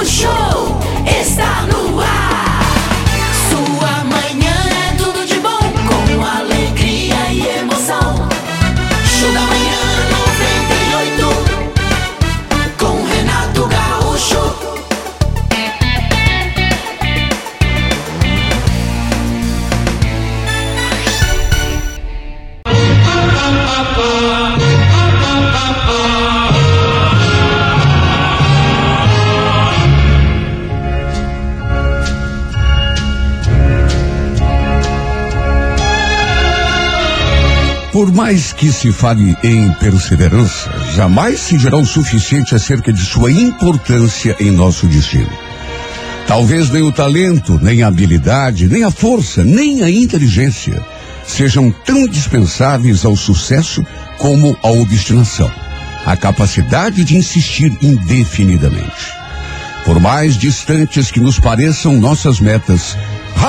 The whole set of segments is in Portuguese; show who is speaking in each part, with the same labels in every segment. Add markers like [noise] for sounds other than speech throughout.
Speaker 1: O show
Speaker 2: mais que se fale em perseverança, jamais se dirá o suficiente acerca de sua importância em nosso destino. Talvez nem o talento, nem a habilidade, nem a força, nem a inteligência sejam tão dispensáveis ao sucesso como a obstinação, a capacidade de insistir indefinidamente. Por mais distantes que nos pareçam nossas metas,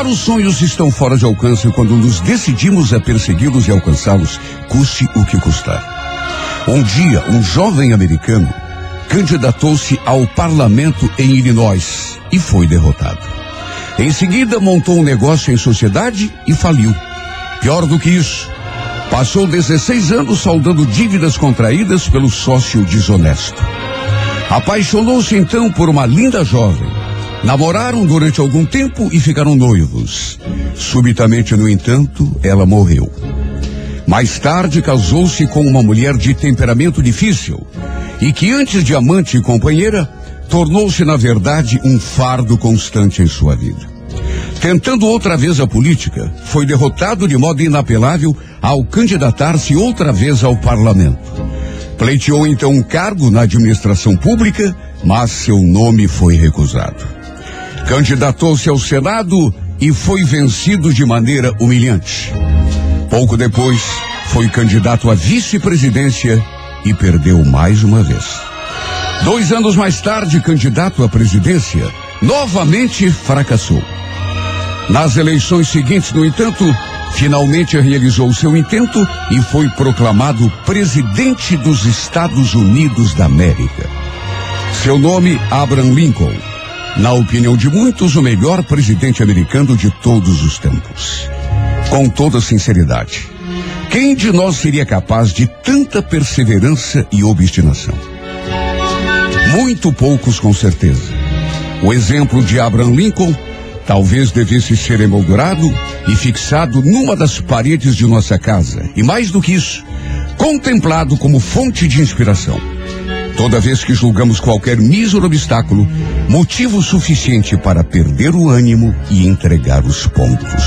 Speaker 2: raros sonhos estão fora de alcance quando nos decidimos a persegui-los e alcançá-los, custe o que custar. Um dia, um jovem americano candidatou-se ao parlamento em Illinois e foi derrotado. Em seguida, montou um negócio em sociedade e faliu. Pior do que isso, passou 16 anos saldando dívidas contraídas pelo sócio desonesto. Apaixonou-se então por uma linda jovem. Namoraram durante algum tempo e ficaram noivos. Subitamente, no entanto, ela morreu. Mais tarde, casou-se com uma mulher de temperamento difícil e que, antes de amante e companheira, tornou-se, na verdade, um fardo constante em sua vida. Tentando outra vez a política, foi derrotado de modo inapelável ao candidatar-se outra vez ao parlamento. Pleiteou então um cargo na administração pública, mas seu nome foi recusado. Candidatou-se ao Senado e foi vencido de maneira humilhante. Pouco depois, foi candidato à vice-presidência e perdeu mais uma vez. Dois anos mais tarde, candidato à presidência, novamente fracassou. Nas eleições seguintes, no entanto, finalmente realizou seu intento e foi proclamado presidente dos Estados Unidos da América. Seu nome, Abraham Lincoln. Na opinião de muitos, o melhor presidente americano de todos os tempos. Com toda sinceridade, quem de nós seria capaz de tanta perseverança e obstinação? Muito poucos, com certeza. O exemplo de Abraham Lincoln talvez devesse ser emoldurado e fixado numa das paredes de nossa casa. E mais do que isso, contemplado como fonte de inspiração. Toda vez que julgamos qualquer mísero obstáculo, motivo suficiente para perder o ânimo e entregar os pontos.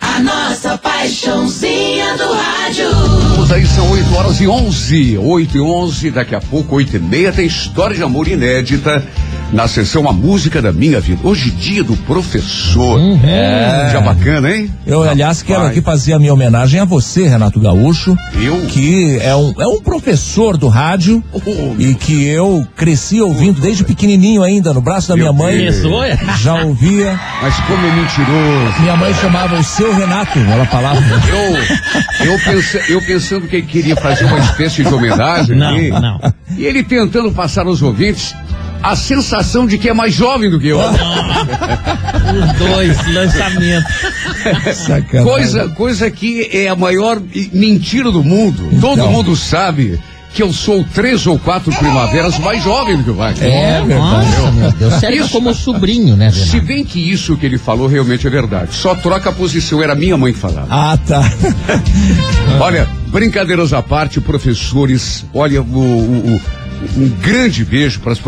Speaker 1: A nossa paixãozinha do rádio.
Speaker 2: Vamos aí, são 8 horas e 11. 8 e 11, daqui a pouco, 8 e meia, tem história de amor inédita na sessão A Música da Minha Vida. Hoje, dia do professor.
Speaker 3: Uhum.
Speaker 2: É. Já bacana, hein?
Speaker 3: Eu, aliás, quero
Speaker 2: Rapaz.
Speaker 3: aqui fazer a minha homenagem a você, Renato Gaúcho.
Speaker 2: Eu?
Speaker 3: Que é um, é um professor do rádio
Speaker 2: Oh,
Speaker 3: e que eu cresci ouvindo desde pequenininho ainda, no braço da minha mãe.
Speaker 2: Deus.
Speaker 3: Já ouvia.
Speaker 2: Mas como é mentiroso.
Speaker 3: Minha mãe chamava o seu Renato, ela falava.
Speaker 2: Eu, eu, pense- eu pensando que ele queria fazer uma espécie de homenagem
Speaker 4: Não,
Speaker 2: aqui,
Speaker 4: não.
Speaker 2: E ele tentando passar aos ouvintes a sensação de que é mais jovem do que eu.
Speaker 4: Os dois lançamentos.
Speaker 3: Sacanagem.
Speaker 2: Coisa, coisa que é a maior mentira do mundo. Todo
Speaker 3: Então.
Speaker 2: mundo sabe que eu sou três ou quatro primaveras mais jovem do que o Wagner.
Speaker 3: É verdade.
Speaker 4: Nossa, meu Deus. Sério
Speaker 2: Isso.
Speaker 4: como sobrinho, né,
Speaker 2: Se
Speaker 4: Renato?
Speaker 2: bem que isso que ele falou realmente é verdade. Só troca a posição, era minha mãe que falava.
Speaker 3: Ah, tá.
Speaker 2: Olha, brincadeiras à parte, professores, olha, o, o- o- um grande beijo para as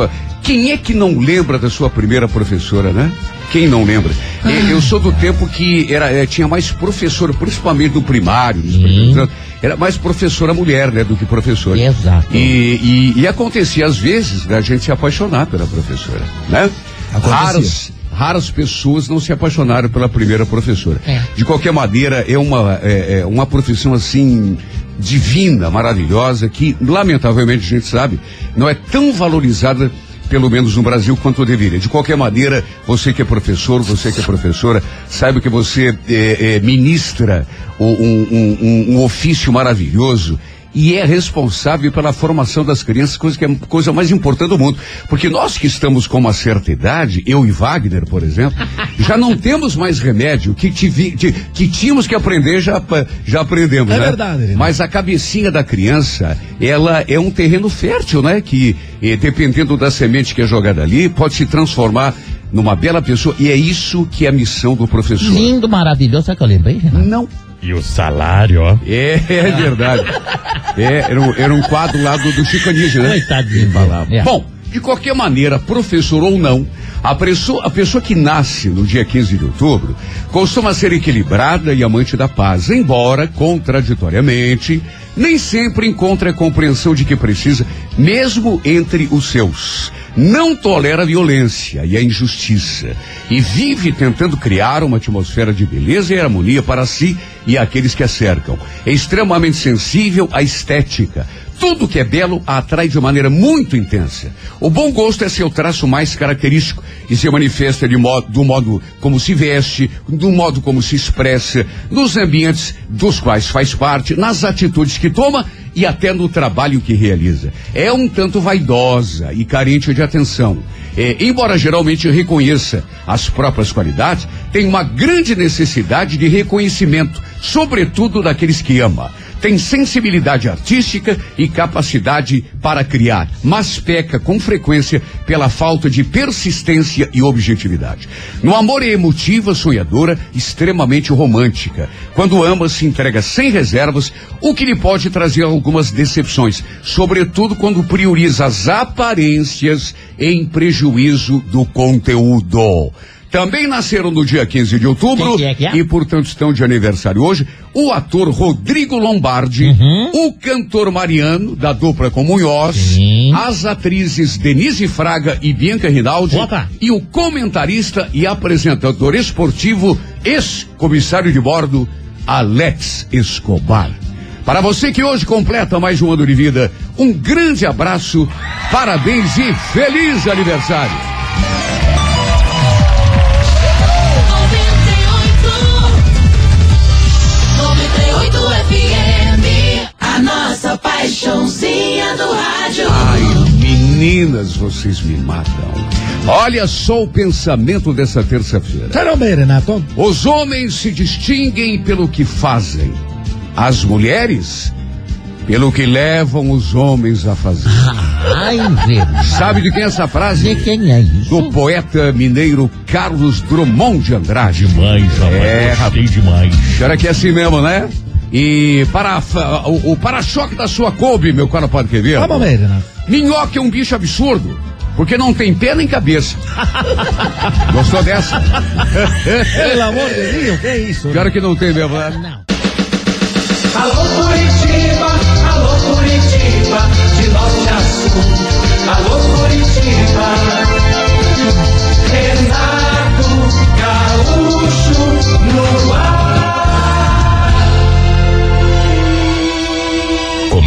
Speaker 2: Quem é que não lembra da sua primeira professora, né? Quem não lembra? E- Eu sou do tempo que era, eh, tinha mais professora, principalmente no primário, nos primeiros anos, era mais professora mulher, né, do que professor.
Speaker 4: Exato.
Speaker 2: E, e, e acontecia às vezes da gente se apaixonar pela professora, né?
Speaker 3: Acontecia.
Speaker 2: Raras, raras pessoas não se apaixonaram pela primeira professora.
Speaker 4: É.
Speaker 2: De qualquer maneira, é uma, é, é uma profissão assim divina, maravilhosa, que lamentavelmente a gente sabe, não é tão valorizada pelo menos no Brasil, quanto deveria. De qualquer maneira, você que é professor, você que é professora, saiba que você eh, eh, ministra um, um- um- um ofício maravilhoso e é responsável pela formação das crianças, coisa que é a coisa mais importante do mundo. Porque nós que estamos com uma certa idade, eu e Wagner, por exemplo, [laughs] já não temos mais remédio. Que, tive- que, tínhamos que aprender, já, já aprendemos,
Speaker 3: É
Speaker 2: né?
Speaker 3: verdade.
Speaker 2: Mas a cabecinha da criança, ela é um terreno fértil, né? Que, eh, dependendo da semente que é jogada ali, pode se transformar numa bela pessoa. E é isso que é a missão do professor.
Speaker 4: Lindo, maravilhoso. Sabe que eu lembrei, Renato?
Speaker 2: Não
Speaker 3: E o salário, ó.
Speaker 2: é, é verdade. É, era, um, era um quadro lá do, do Chico Anísio, né?
Speaker 4: Coitadinho.
Speaker 2: Falava.
Speaker 4: É.
Speaker 2: Bom, de qualquer maneira, professor ou não, a pessoa, a pessoa que nasce no dia 15 de outubro costuma ser equilibrada e amante da paz, embora, contraditoriamente, nem sempre encontre a compreensão de que precisa, mesmo entre os seus. Não tolera a violência e a injustiça e vive tentando criar uma atmosfera de beleza e harmonia para si e aqueles que a cercam. É extremamente sensível à estética. Tudo que é belo a atrai de maneira muito intensa. O bom gosto é seu traço mais característico e se manifesta de modo, do modo como se veste, do modo como se expressa, nos ambientes dos quais faz parte, nas atitudes que toma e até no trabalho que realiza. É um tanto vaidosa e carente de atenção. É, embora geralmente reconheça as próprias qualidades, tem uma grande necessidade de reconhecimento, sobretudo daqueles que ama. Tem sensibilidade artística e capacidade para criar, mas peca com frequência pela falta de persistência e objetividade. No amor é emotiva, sonhadora, extremamente romântica. Quando ama, se entrega sem reservas, o que lhe pode trazer algumas decepções, sobretudo quando prioriza as aparências em prejuízo do conteúdo. Também nasceram no dia 15 de outubro
Speaker 4: que é que é?
Speaker 2: e, portanto, estão de aniversário hoje o ator Rodrigo Lombardi,
Speaker 4: Uhum.
Speaker 2: o cantor Mariano, da dupla com Munhoz,
Speaker 4: Sim.
Speaker 2: as atrizes Denise Fraga e Bianca Rinaldi
Speaker 4: Opa.
Speaker 2: e o comentarista e apresentador esportivo, ex-comissário de bordo, Alex Escobar. Para você que hoje completa mais um ano de vida, um grande abraço, parabéns e feliz aniversário!
Speaker 1: Paixãozinha do rádio.
Speaker 2: Ai, meninas, vocês me matam. Olha só o pensamento dessa terça-feira.
Speaker 3: Renato.
Speaker 2: Os homens se distinguem pelo que fazem. As mulheres, pelo que levam os homens a fazer.
Speaker 4: Ai, velho.
Speaker 2: Sabe de quem é essa frase?
Speaker 4: De quem é isso?
Speaker 2: Do poeta mineiro Carlos Drummond de Andrade.
Speaker 3: Demais, rapaz.
Speaker 2: É,
Speaker 3: Gostei demais.
Speaker 2: Será que é assim mesmo, né? E para o, o para-choque da sua Kombi, meu caro Padre Quevedo.
Speaker 3: Vamos ver, Renato.
Speaker 2: Minhoca é um bicho absurdo, porque não tem pé nem cabeça. [laughs] Gostou dessa?
Speaker 3: Pelo amor de Deus, que é isso?
Speaker 2: Pior que não tem mesmo, né?
Speaker 4: Não.
Speaker 1: Alô Curitiba, alô Curitiba, de norte a sul. Alô Curitiba, Renato Gaúcho no ar.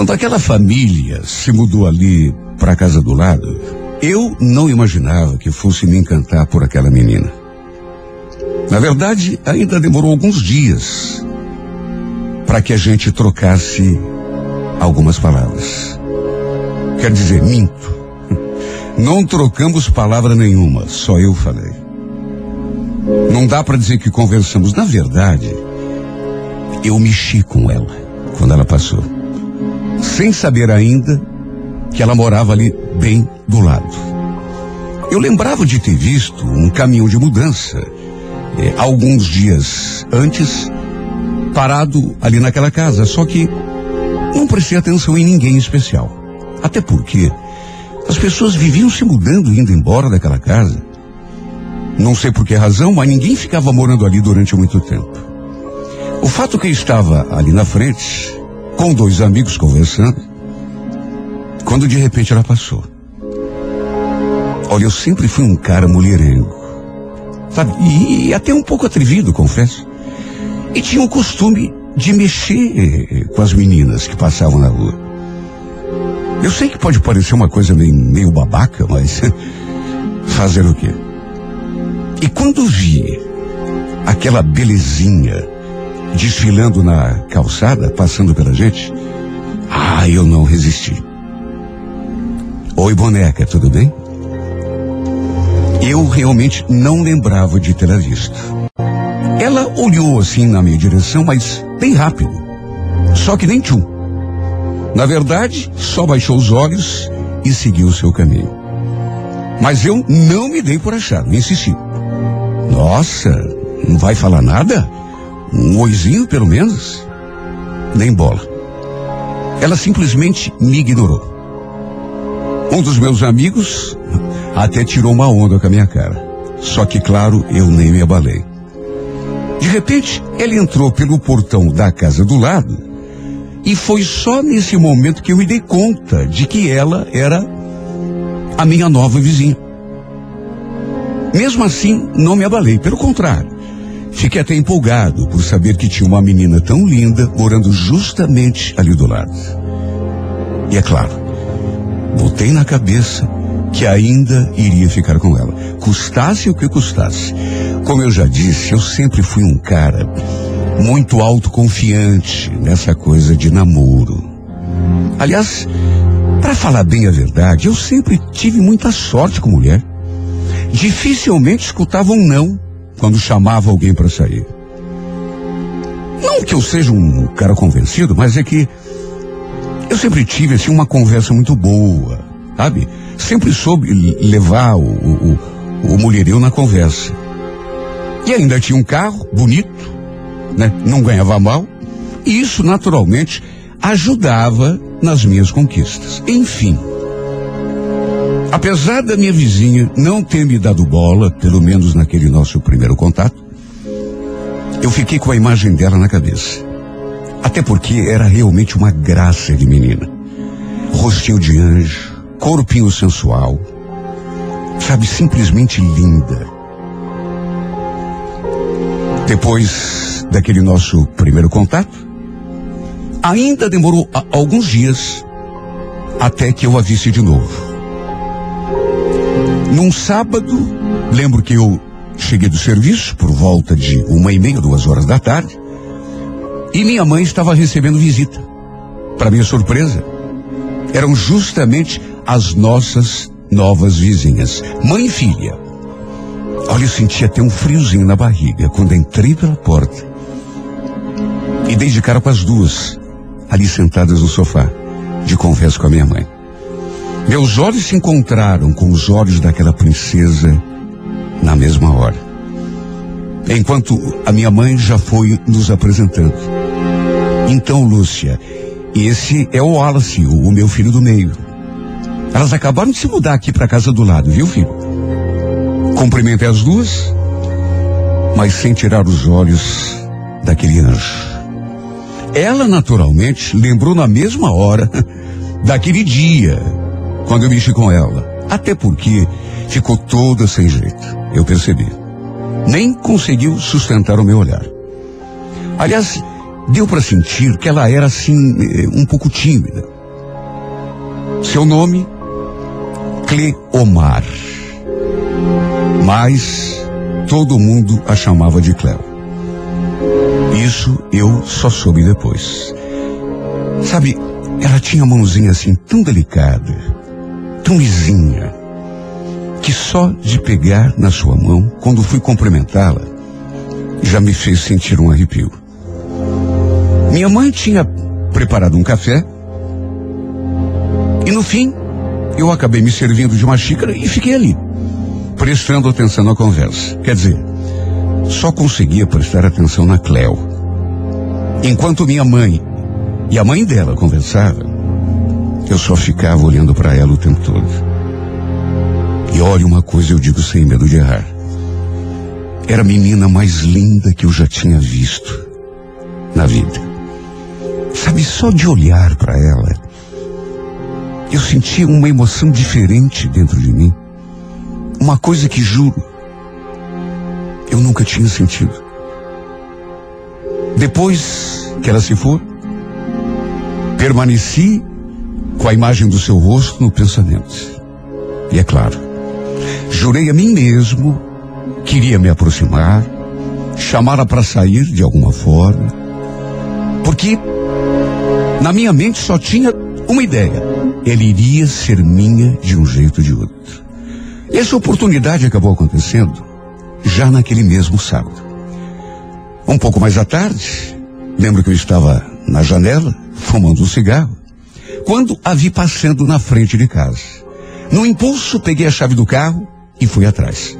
Speaker 2: Quando aquela família se mudou ali para a casa do lado, eu não imaginava que fosse me encantar por aquela menina. Na verdade, ainda demorou alguns dias para que a gente trocasse algumas palavras. Quer dizer, minto. [laughs] Não trocamos palavra nenhuma, só eu falei. Não dá para dizer que conversamos. Na verdade, eu mexi com ela quando ela passou sem saber ainda que ela morava ali bem do lado. Eu lembrava de ter visto um caminhão de mudança eh, alguns dias antes parado ali naquela casa, só que não prestei atenção em ninguém especial. Até porque as pessoas viviam se mudando indo embora daquela casa. Não sei por que razão, mas ninguém ficava morando ali durante muito tempo. O fato que eu estava ali na frente, com dois amigos conversando, quando de repente ela passou. Olha, eu sempre fui um cara mulherengo, sabe? E, e até um pouco atrevido, confesso. E tinha o costume de mexer eh, com as meninas que passavam na rua. Eu sei que pode parecer uma coisa meio, meio babaca, mas [laughs] fazer o quê? E quando vi aquela belezinha desfilando na calçada, passando pela gente, ah, eu não resisti. Oi, boneca, tudo bem? Eu realmente não lembrava de tê-la visto. Ela olhou assim na minha direção, mas bem rápido. Só que nem tchum. Na verdade, só baixou os olhos e seguiu seu caminho. Mas eu não me dei por achado, insisti. Nossa, não vai falar nada? Um oizinho, pelo menos? Nem bola. Ela simplesmente me ignorou. Um dos meus amigos até tirou uma onda com a minha cara. Só que, claro, eu nem me abalei. De repente, ela entrou pelo portão da casa do lado e foi só nesse momento que eu me dei conta de que ela era a minha nova vizinha. Mesmo assim, não me abalei, pelo contrário. Fiquei até empolgado por saber que tinha uma menina tão linda morando justamente ali do lado. E é claro, botei na cabeça que ainda iria ficar com ela, custasse o que custasse. Como eu já disse, eu sempre fui um cara muito autoconfiante nessa coisa de namoro. Aliás, para falar bem a verdade, eu sempre tive muita sorte com mulher. Dificilmente escutava um não quando chamava alguém para sair. Não que eu seja um cara convencido, mas é que eu sempre tive assim uma conversa muito boa, sabe? Sempre soube levar o, o, o mulherio na conversa. E ainda tinha um carro bonito, né? Não ganhava mal. E isso naturalmente ajudava nas minhas conquistas. Enfim. Apesar da minha vizinha não ter me dado bola, pelo menos naquele nosso primeiro contato, eu fiquei com a imagem dela na cabeça. Até porque era realmente uma graça de menina. Rostinho de anjo, corpinho sensual, sabe, simplesmente linda. Depois daquele nosso primeiro contato, ainda demorou alguns dias até que eu a visse de novo. Num sábado, lembro que eu cheguei do serviço por volta de uma e meia, duas horas da tarde, e minha mãe estava recebendo visita. Para minha surpresa, eram justamente as nossas novas vizinhas, mãe e filha. Olha, eu senti até um friozinho na barriga quando entrei pela porta. E dei de cara com as duas, ali sentadas no sofá, de conversa com a minha mãe. Meus olhos se encontraram com os olhos daquela princesa na mesma hora. Enquanto a minha mãe já foi nos apresentando. Então, Lúcia, esse é o Wallace, o, meu filho do meio. Elas acabaram de se mudar aqui para casa do lado, viu, filho? Cumprimentei as duas, mas sem tirar os olhos daquele anjo. Ela, naturalmente, lembrou na mesma hora [laughs] daquele dia, quando eu mexi com ela. Até porque ficou toda sem jeito. Eu percebi. Nem conseguiu sustentar o meu olhar. Aliás, deu para sentir que ela era assim, eh, um pouco tímida. Seu nome, Cleomar. Mas todo mundo a chamava de Cleo. Isso eu só soube depois. Sabe, ela tinha a mãozinha assim tão delicada, tão lisinha, que só de pegar na sua mão, quando fui cumprimentá-la, já me fez sentir um arrepio. Minha mãe tinha preparado um café e no fim eu acabei me servindo de uma xícara e fiquei ali, prestando atenção na conversa. Quer dizer, só conseguia prestar atenção na Cleo. Enquanto minha mãe e a mãe dela conversavam, eu só ficava olhando para ela o tempo todo. E olha uma coisa eu digo sem medo de errar. era a menina mais linda que eu já tinha visto na vida. Sabe, só de olhar para ela, eu sentia uma emoção diferente dentro de mim. Uma coisa que juro, eu nunca tinha sentido. Depois que ela se for, permaneci com a imagem do seu rosto no pensamento. E é claro, jurei a mim mesmo que iria me aproximar, chamá-la para sair de alguma forma, porque na minha mente só tinha uma ideia: ele iria ser minha de um jeito ou de outro. E essa oportunidade acabou acontecendo já naquele mesmo sábado. Um pouco mais à tarde, lembro que eu estava na janela, fumando um cigarro, quando a vi passando na frente de casa. No impulso, peguei a chave do carro e fui atrás.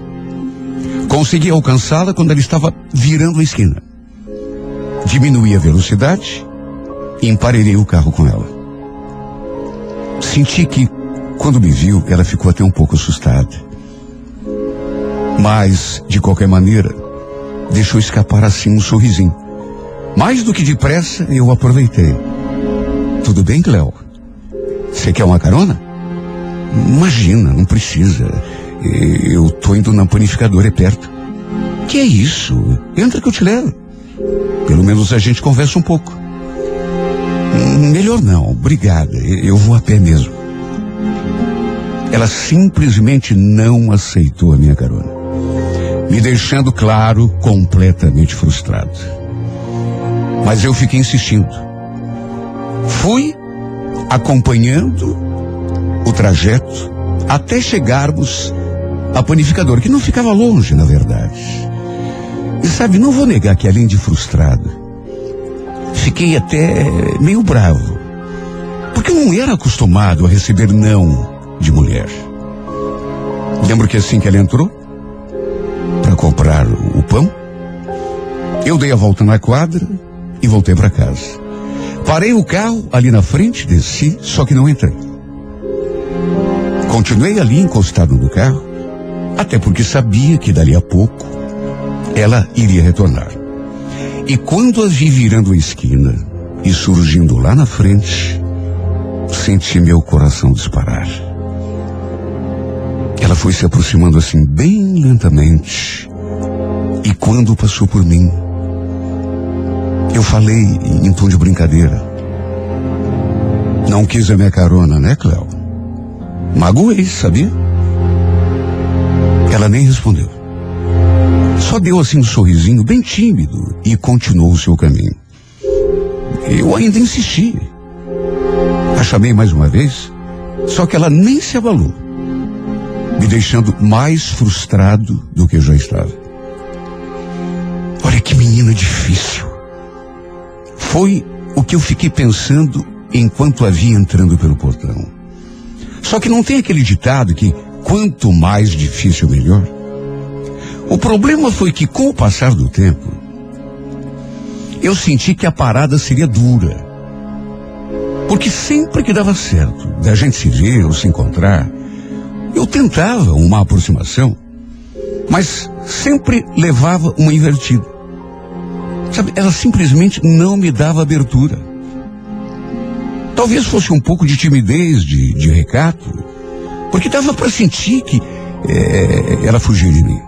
Speaker 2: Consegui alcançá-la quando ela estava virando a esquina. Diminuí a velocidade e emparelhei o carro com ela. Senti que, quando me viu, ela ficou até um pouco assustada. Mas, de qualquer maneira, deixou escapar assim um sorrisinho. Mais do que depressa, eu aproveitei. Tudo bem, Cleo? Você quer uma carona? Imagina, não precisa. Eu tô indo na panificadora, é perto. Que é isso? Entra que eu te levo. Pelo menos a gente conversa um pouco. Melhor não, obrigada. Eu vou a pé mesmo. Ela simplesmente não aceitou a minha carona me deixando claro completamente frustrado. Mas eu fiquei insistindo. Fui acompanhando o trajeto até chegarmos à panificadora, que não ficava longe, na verdade. E sabe, não vou negar que além de frustrado, fiquei até meio bravo. Porque eu não era acostumado a receber não de mulher. Lembro que assim que ela entrou, para comprar o pão. Eu dei a volta na quadra e voltei para casa. Parei o carro ali na frente, desci, só que não entrei. Continuei ali encostado no carro, até porque sabia que dali a pouco ela iria retornar. E quando a vi virando a esquina e surgindo lá na frente, senti meu coração disparar. Ela foi se aproximando assim bem lentamente. E quando passou por mim, eu falei em tom de brincadeira. Não quis a minha carona, né, Cléo? Magoei, sabia? Ela nem respondeu. Só deu assim um sorrisinho bem tímido e continuou o seu caminho. Eu ainda insisti. A chamei mais uma vez, só que ela nem se abalou me deixando mais frustrado do que eu já estava. Olha que menina difícil. Foi o que eu fiquei pensando enquanto a vi entrando pelo portão. Só que não tem aquele ditado que quanto mais difícil, melhor. O problema foi que, com o passar do tempo, eu senti que a parada seria dura. Porque sempre que dava certo da gente se ver ou se encontrar, eu tentava uma aproximação, mas sempre levava uma invertida. Sabe, ela simplesmente não me dava abertura. Talvez fosse um pouco de timidez, de, de recato, porque dava para sentir que é, ela fugia de mim.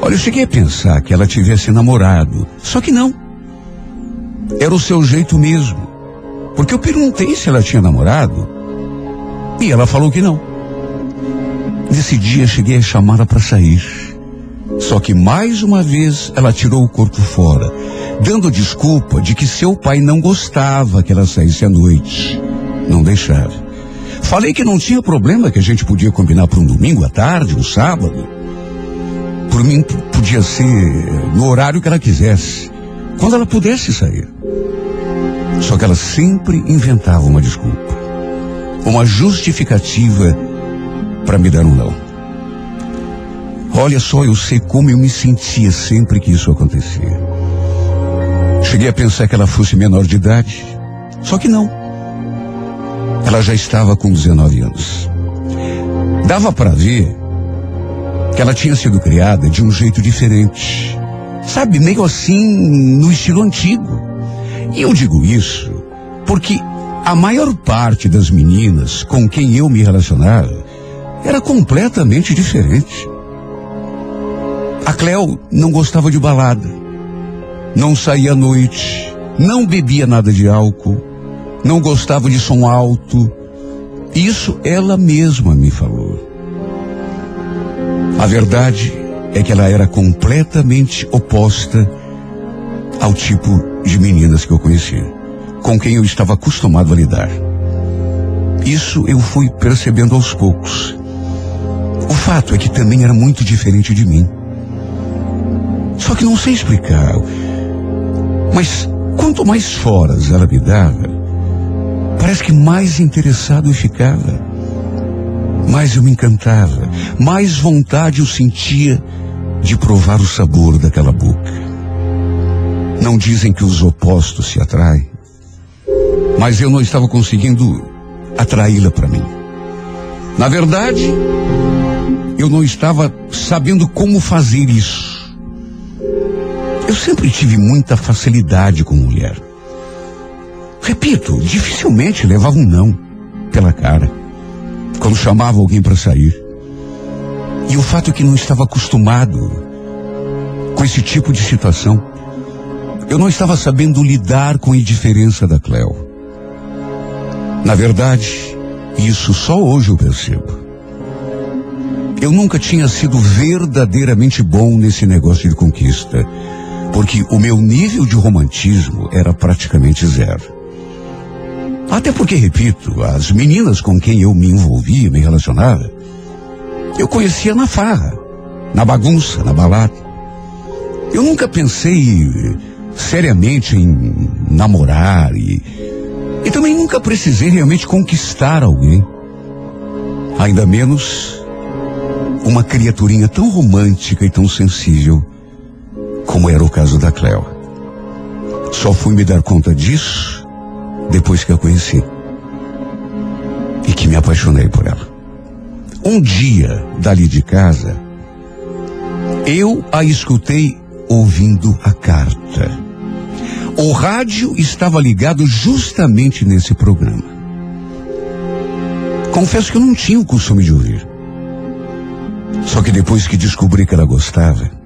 Speaker 2: Olha, eu cheguei a pensar que ela tivesse namorado, só que não. Era o seu jeito mesmo. Porque eu perguntei se ela tinha namorado e ela falou que não. Nesse dia cheguei a chamá-la para sair. Só que mais uma vez ela tirou o corpo fora, dando desculpa de que seu pai não gostava que ela saísse à noite. Não deixava. Falei que não tinha problema, que a gente podia combinar para um domingo à tarde, um sábado. Por mim, podia ser no horário que ela quisesse, quando ela pudesse sair. Só que ela sempre inventava uma desculpa, uma justificativa para me dar um não. Olha só, eu sei como eu me sentia sempre que isso acontecia. Cheguei a pensar que ela fosse menor de idade, só que não. Ela já estava com 19 anos. Dava para ver que ela tinha sido criada de um jeito diferente. Sabe, meio assim, no estilo antigo. E eu digo isso porque a maior parte das meninas com quem eu me relacionava era completamente diferente. A Cleo não gostava de balada, não saía à noite, não bebia nada de álcool, não gostava de som alto. Isso ela mesma me falou. A verdade é que ela era completamente oposta ao tipo de meninas que eu conhecia, com quem eu estava acostumado a lidar. Isso eu fui percebendo aos poucos. O fato é que também era muito diferente de mim. Só que não sei explicar. Mas quanto mais foras ela me dava, parece que mais interessado eu ficava. Mais eu me encantava, mais vontade eu sentia de provar o sabor daquela boca. Não dizem que os opostos se atraem, mas eu não estava conseguindo atraí-la para mim. Na verdade, eu não estava sabendo como fazer isso. Eu sempre tive muita facilidade com mulher. Repito, dificilmente levava um não pela cara quando chamava alguém para sair. E o fato é que não estava acostumado com esse tipo de situação. Eu não estava sabendo lidar com a indiferença da Cleo. Na verdade, isso só hoje eu percebo. Eu nunca tinha sido verdadeiramente bom nesse negócio de conquista, porque o meu nível de romantismo era praticamente zero. Até porque, repito, as meninas com quem eu me envolvia, me relacionava, eu conhecia na farra, na bagunça, na balada. Eu nunca pensei seriamente em namorar e, e também nunca precisei realmente conquistar alguém. Ainda menos uma criaturinha tão romântica e tão sensível como era o caso da Cleo. Só fui me dar conta disso depois que a conheci. E que me apaixonei por ela. Um dia, dali de casa, eu a escutei ouvindo a carta. O rádio estava ligado justamente nesse programa. Confesso que eu não tinha o costume de ouvir. Só que depois que descobri que ela gostava,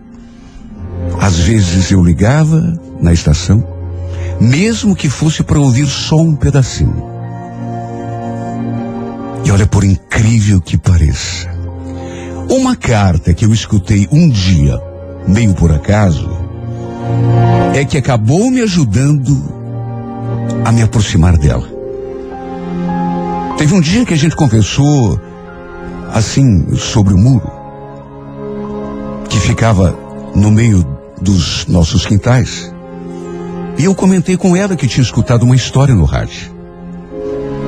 Speaker 2: às vezes eu ligava na estação mesmo que fosse para ouvir só um pedacinho. E olha, por incrível que pareça, uma carta que eu escutei um dia, meio por acaso, é que acabou me ajudando a me aproximar dela. Teve um dia que a gente conversou assim sobre o muro que ficava no meio dos nossos quintais. E eu comentei com ela que tinha escutado uma história no rádio.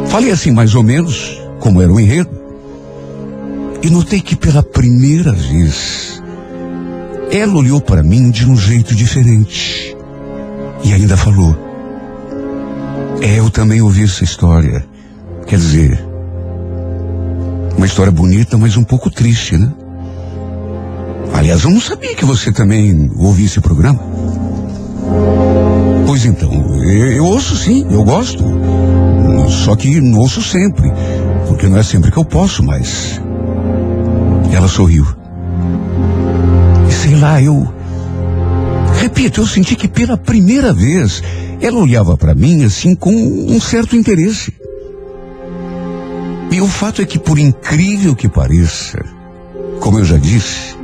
Speaker 2: Falei assim, mais ou menos, como era o enredo. E notei que pela primeira vez, ela olhou para mim de um jeito diferente. E ainda falou: É, eu também ouvi essa história. Quer dizer, uma história bonita, mas um pouco triste, né? Aliás, eu não sabia que você também ouvia esse programa. Pois então, eu, eu, ouço sim, eu gosto. Só que não ouço sempre, porque não é sempre que eu posso, mas. Ela sorriu. E sei lá, eu. Repito, eu senti que pela primeira vez ela olhava para mim assim com um certo interesse. E o fato é que, por incrível que pareça, como eu já disse,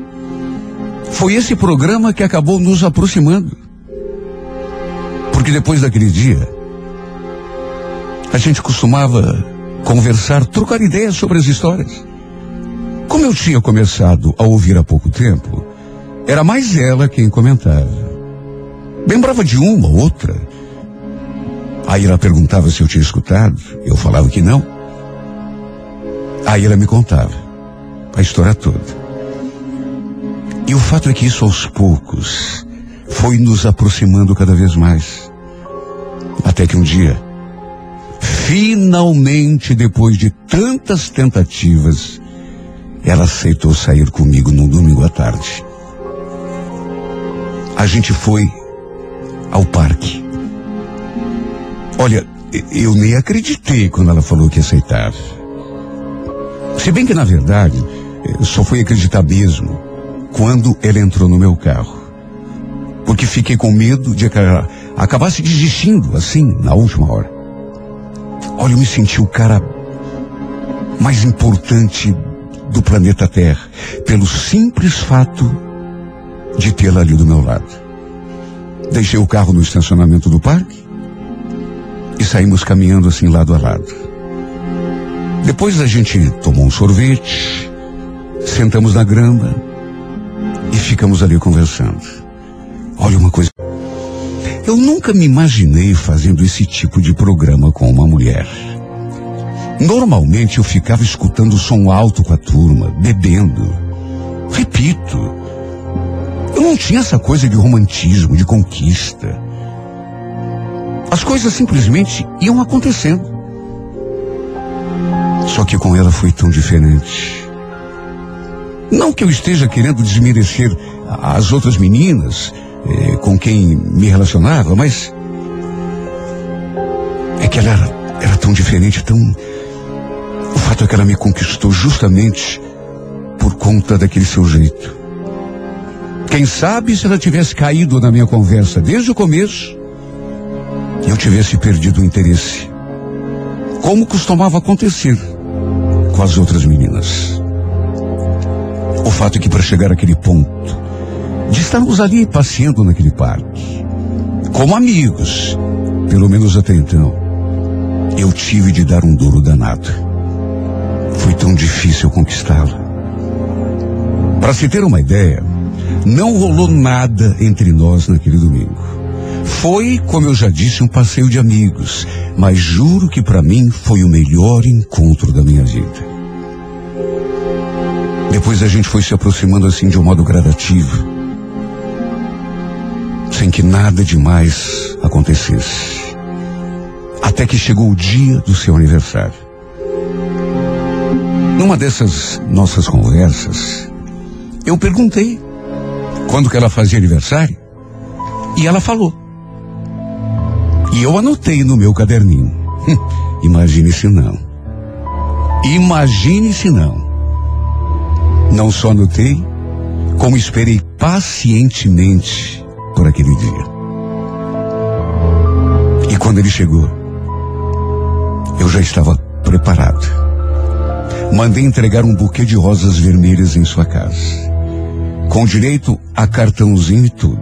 Speaker 2: foi esse programa que acabou nos aproximando. Porque depois daquele dia, a gente costumava conversar, trocar ideias sobre as histórias. Como eu tinha começado a ouvir há pouco tempo, era mais ela quem comentava. Lembrava de uma ou outra. Aí ela perguntava se eu tinha escutado, eu falava que não. Aí ela me contava a história toda. E o fato é que isso aos poucos foi nos aproximando cada vez mais. Até que um dia, finalmente, depois de tantas tentativas, ela aceitou sair comigo num domingo à tarde. A gente foi ao parque. Olha, eu nem acreditei quando ela falou que ia aceitar. Se bem que, na verdade, só fui acreditar mesmo quando ela entrou no meu carro. Porque fiquei com medo de que ela acabasse desistindo, assim, na última hora. Olha, eu me senti o cara mais importante do planeta Terra, pelo simples fato de tê-la ali do meu lado. Deixei o carro no estacionamento do parque e saímos caminhando assim lado a lado. Depois a gente tomou um sorvete, sentamos na grama e ficamos ali conversando. Olha uma coisa. Eu nunca me imaginei fazendo esse tipo de programa com uma mulher. Normalmente eu ficava escutando som alto com a turma, bebendo. Repito, eu não tinha essa coisa de romantismo, de conquista. As coisas simplesmente iam acontecendo. Só que com ela foi tão diferente. Não que eu esteja querendo desmerecer as outras meninas eh, com quem me relacionava, mas é que ela era, era tão diferente, tão. O fato é que ela me conquistou justamente por conta daquele seu jeito. Quem sabe se ela tivesse caído na minha conversa desde o começo e eu tivesse perdido o interesse. Como costumava acontecer com as outras meninas. O fato é que para chegar àquele ponto, de estarmos ali passeando naquele parque, como amigos, pelo menos até então, eu tive de dar um duro danado. Foi tão difícil conquistá-la. Para se ter uma ideia, não rolou nada entre nós naquele domingo. Foi, como eu já disse, um passeio de amigos, mas juro que para mim foi o melhor encontro da minha vida. Depois a gente foi se aproximando assim de um modo gradativo, sem que nada demais acontecesse. Até que chegou o dia do seu aniversário. Numa dessas nossas conversas, eu perguntei quando que ela fazia aniversário e ela falou. E eu anotei no meu caderninho. [laughs] Imagine se não. Imagine se não. Não só anotei, como esperei pacientemente por aquele dia. E quando ele chegou, eu já estava preparado. Mandei entregar um buquê de rosas vermelhas em sua casa, com direito a cartãozinho e tudo.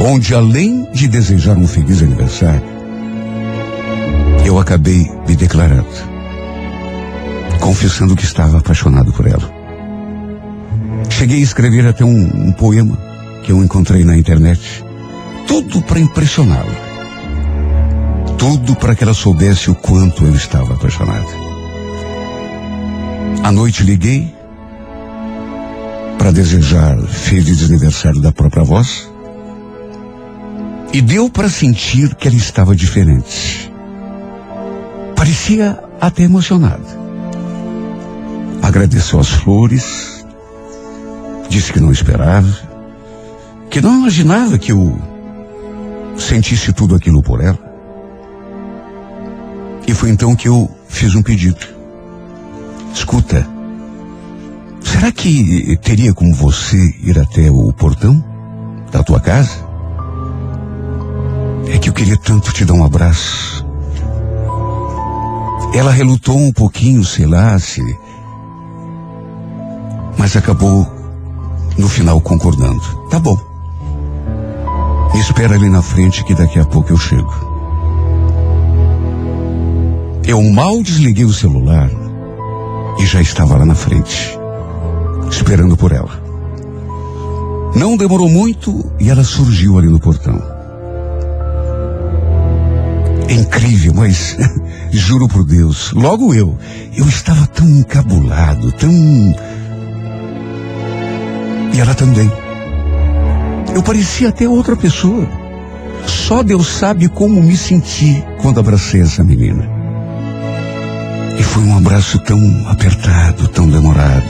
Speaker 2: Onde, além de desejar um feliz aniversário, eu acabei me declarando, confessando que estava apaixonado por ela. Cheguei a escrever até um, um poema que eu encontrei na internet, tudo para impressioná-la. Tudo para que ela soubesse o quanto eu estava apaixonado. À noite liguei para desejar feliz aniversário da própria voz. E deu para sentir que ela estava diferente. Parecia até emocionada. Agradeceu as flores, disse que não esperava, que não imaginava que eu sentisse tudo aquilo por ela. E foi então que eu fiz um pedido. Escuta, será que teria como você ir até o portão da tua casa? É que eu queria tanto te dar um abraço. Ela relutou um pouquinho, sei lá, se. Mas acabou, no final, concordando. Tá bom. Me espera ali na frente que daqui a pouco eu chego. Eu mal desliguei o celular e já estava lá na frente, esperando por ela. Não demorou muito e ela surgiu ali no portão. É incrível, mas [laughs] juro por Deus, logo eu, eu estava tão encabulado, tão. E ela também. Eu parecia até outra pessoa. Só Deus sabe como me senti quando abracei essa menina. E foi um abraço tão apertado, tão demorado,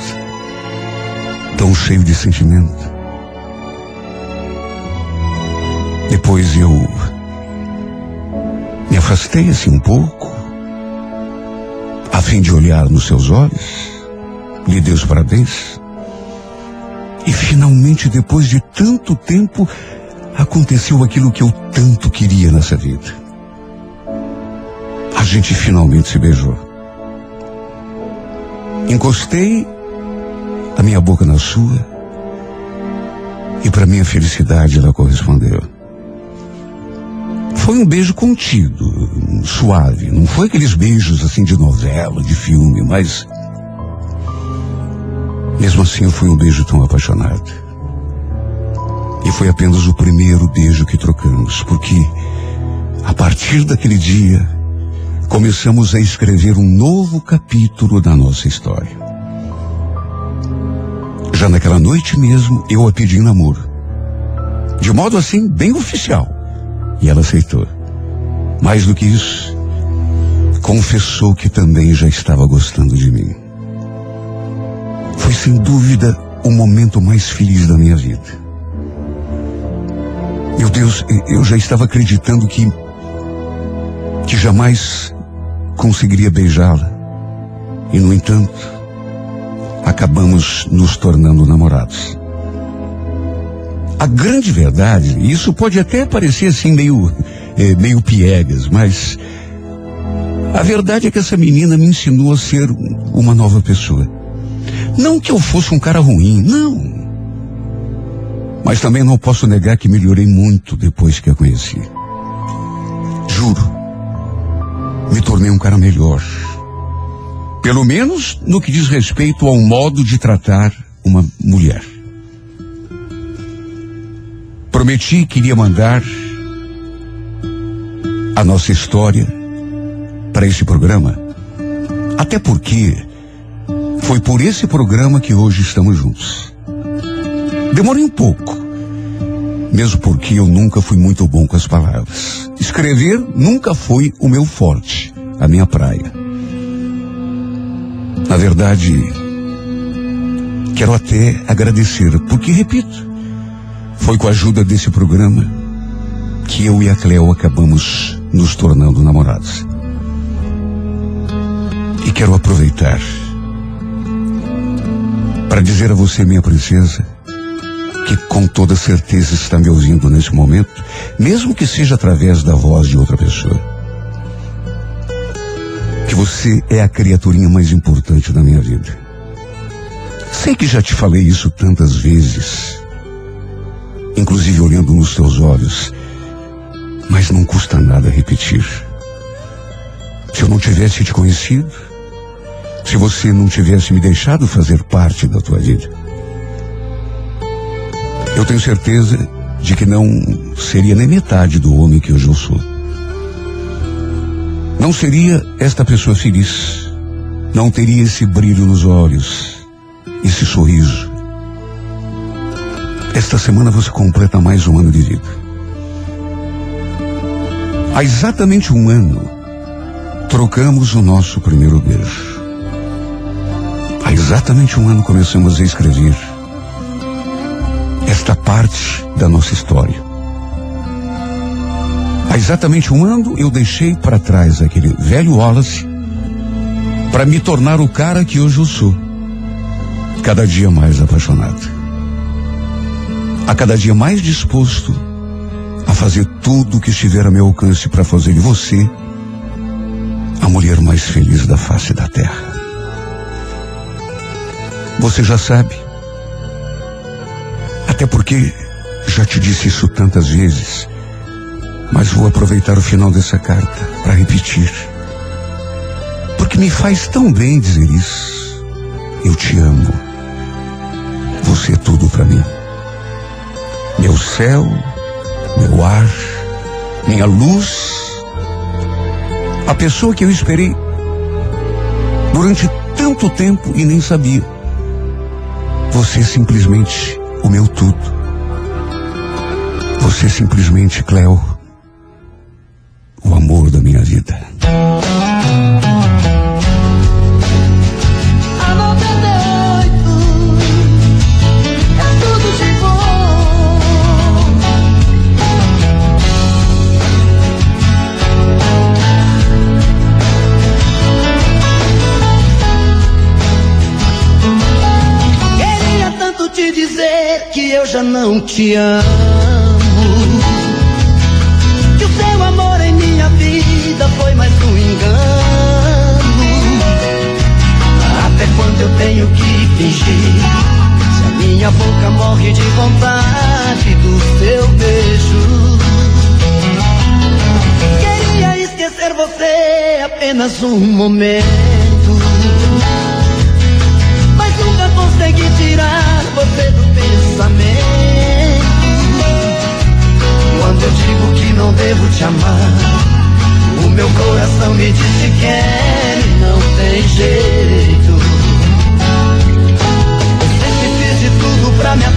Speaker 2: tão cheio de sentimento. Depois eu me afastei assim um pouco, a fim de olhar nos seus olhos, lhe dei os parabéns. E finalmente, depois de tanto tempo, aconteceu aquilo que eu tanto queria nessa vida. A gente finalmente se beijou. Encostei a minha boca na sua e para minha felicidade ela correspondeu. Foi um beijo contido, suave. Não foi aqueles beijos assim de novela, de filme, mas. Mesmo assim, foi um beijo tão apaixonado. E foi apenas o primeiro beijo que trocamos, porque a partir daquele dia começamos a escrever um novo capítulo da nossa história. Já naquela noite mesmo, eu a pedi em namoro. De modo assim, bem oficial. E ela aceitou. Mais do que isso, confessou que também já estava gostando de mim. Foi sem dúvida o momento mais feliz da minha vida. Meu Deus, eu já estava acreditando que que jamais conseguiria beijá-la. E no entanto, acabamos nos tornando namorados. A grande verdade, e isso pode até parecer assim meio, eh, meio piegas, mas a verdade é que essa menina me ensinou a ser uma nova pessoa. Não que eu fosse um cara ruim, não. Mas também não posso negar que melhorei muito depois que a conheci. Juro. Me tornei um cara melhor. Pelo menos no que diz respeito ao modo de tratar uma mulher. Prometi que iria mandar a nossa história para esse programa. Até porque foi por esse programa que hoje estamos juntos. Demorei um pouco, mesmo porque eu nunca fui muito bom com as palavras. Escrever nunca foi o meu forte, a minha praia. Na verdade, quero até agradecer, porque, repito, foi com a ajuda desse programa que eu e a Cleo acabamos nos tornando namorados. E quero aproveitar para dizer a você, minha princesa, que com toda certeza está me ouvindo nesse momento, mesmo que seja através da voz de outra pessoa. Que você é a criaturinha mais importante da minha vida. Sei que já te falei isso tantas vezes, inclusive olhando nos teus olhos, mas não custa nada repetir. Se eu não tivesse te conhecido, se você não tivesse me deixado fazer parte da tua vida, eu tenho certeza de que não seria nem metade do homem que hoje eu sou. Não seria esta pessoa feliz. Não teria esse brilho nos olhos, esse sorriso. Esta semana você completa mais um ano de vida. Há exatamente um ano, trocamos o nosso primeiro beijo. Exatamente um ano começamos a escrever esta parte da nossa história. Há exatamente um ano eu deixei para trás aquele velho Wallace para me tornar o cara que hoje eu sou. Cada dia mais apaixonado. A cada dia mais disposto a fazer tudo o que estiver a meu alcance para fazer de você a mulher mais feliz da face da terra. Você já sabe. Até porque já te disse isso tantas vezes. Mas vou aproveitar o final dessa carta para repetir. Porque me faz tão bem dizer isso. Eu te amo. Você é tudo para mim. Meu céu, meu ar, minha luz. A pessoa que eu esperei durante tanto tempo e nem sabia. Você é simplesmente o meu tudo. Você é simplesmente, Cleo,
Speaker 5: te amo. Que o seu amor em minha vida foi mais um engano. Até quando eu tenho que fingir? Se a minha boca morre de vontade do seu beijo. Queria esquecer você apenas um momento.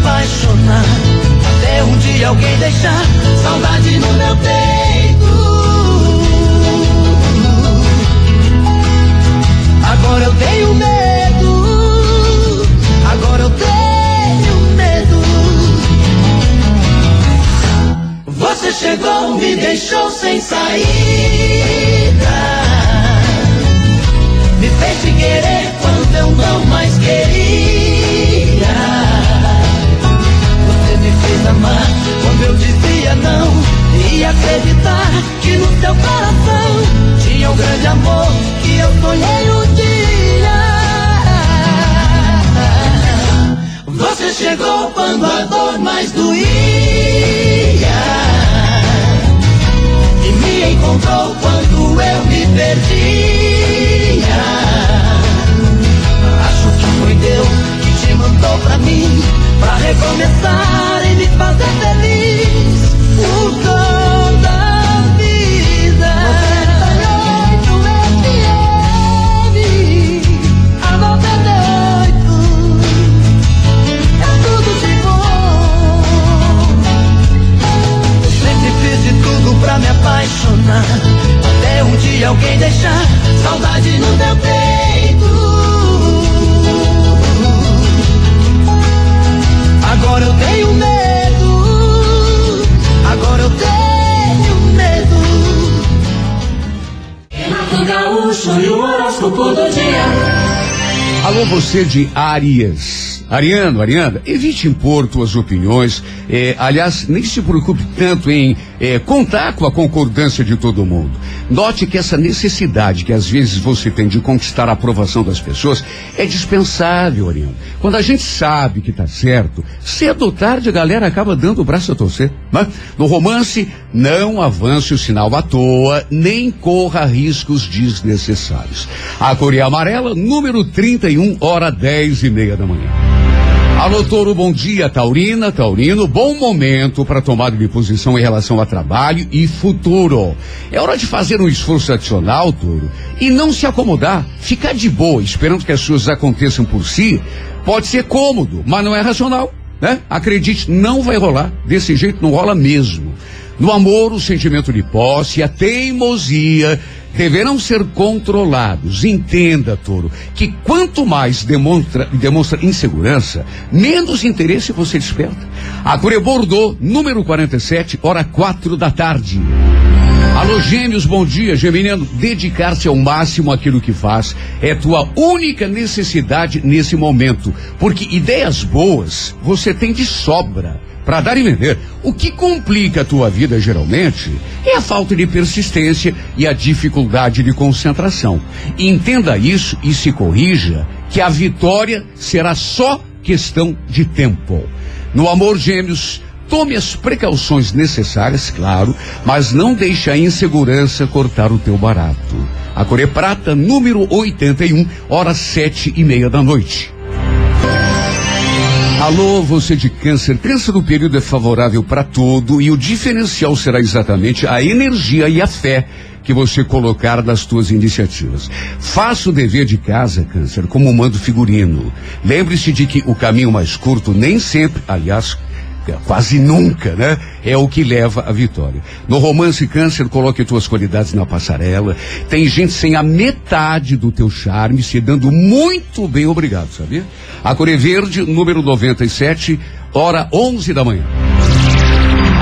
Speaker 5: Apaixonar. Até um dia alguém deixar saudade no meu peito. Agora eu tenho medo. Agora eu tenho medo. Você chegou, me deixou sem saída. Me fez te querer quando eu não mais queria. Eu dizia não. E acreditar que no seu coração tinha um grande amor que eu sonhei um dia. Você chegou quando a dor mais doía e me encontrou quando eu me perdia. Acho que foi Deus que te mandou pra mim, pra recomeçar e me fazer Até um dia alguém deixar saudade no meu peito. Agora eu tenho medo. Agora eu tenho medo.
Speaker 1: Renato Gaúcho e o horóscopo do dia.
Speaker 2: Alô, você de Arias. Ariano, Ariana, evite impor tuas opiniões. Eh, aliás, nem se preocupe tanto em eh, contar com a concordância de todo mundo. Note que essa necessidade que às vezes você tem de conquistar a aprovação das pessoas é dispensável, Ariano. Quando a gente sabe que tá certo, cedo ou tarde a galera acaba dando o braço a torcer. Né? No romance, não avance o sinal à toa, nem corra riscos desnecessários. A cor é amarela, número 31, hora 10 e meia da manhã. Alô, Touro, bom dia, Taurina, Taurino, bom momento para tomar de posição em relação a trabalho e futuro. É hora de fazer um esforço adicional, Touro, e não se acomodar, ficar de boa, esperando que as coisas aconteçam por si, pode ser cômodo, mas não é racional, né? Acredite, não vai rolar, desse jeito não rola mesmo. No amor, o sentimento de posse, a teimosia deverão ser controlados. Entenda, Toro, que quanto mais demonstra, demonstra insegurança, menos interesse você desperta. A Cure Bordeaux, número 47, hora quatro da tarde. Alô, gêmeos, bom dia, Geminiano. Dedicar-se ao máximo àquilo que faz é tua única necessidade nesse momento, porque ideias boas você tem de sobra para dar e vender. O que complica a tua vida geralmente é a falta de persistência e a dificuldade de concentração. Entenda isso e se corrija que a vitória será só questão de tempo. No amor, gêmeos, Tome as precauções necessárias, claro, mas não deixe a insegurança cortar o teu barato. A Core Prata, número 81, horas sete e meia da noite. Alô, você de câncer. Câncer no período é favorável para todo e o diferencial será exatamente a energia e a fé que você colocar nas suas iniciativas. Faça o dever de casa, câncer, como manda o figurino. Lembre-se de que o caminho mais curto nem sempre, aliás, quase nunca, né? É o que leva à vitória. No romance Câncer, coloque tuas qualidades na passarela. Tem gente sem a metade do teu charme, se dando muito bem obrigado, sabia? A Core Verde, número 97, hora 11 da manhã.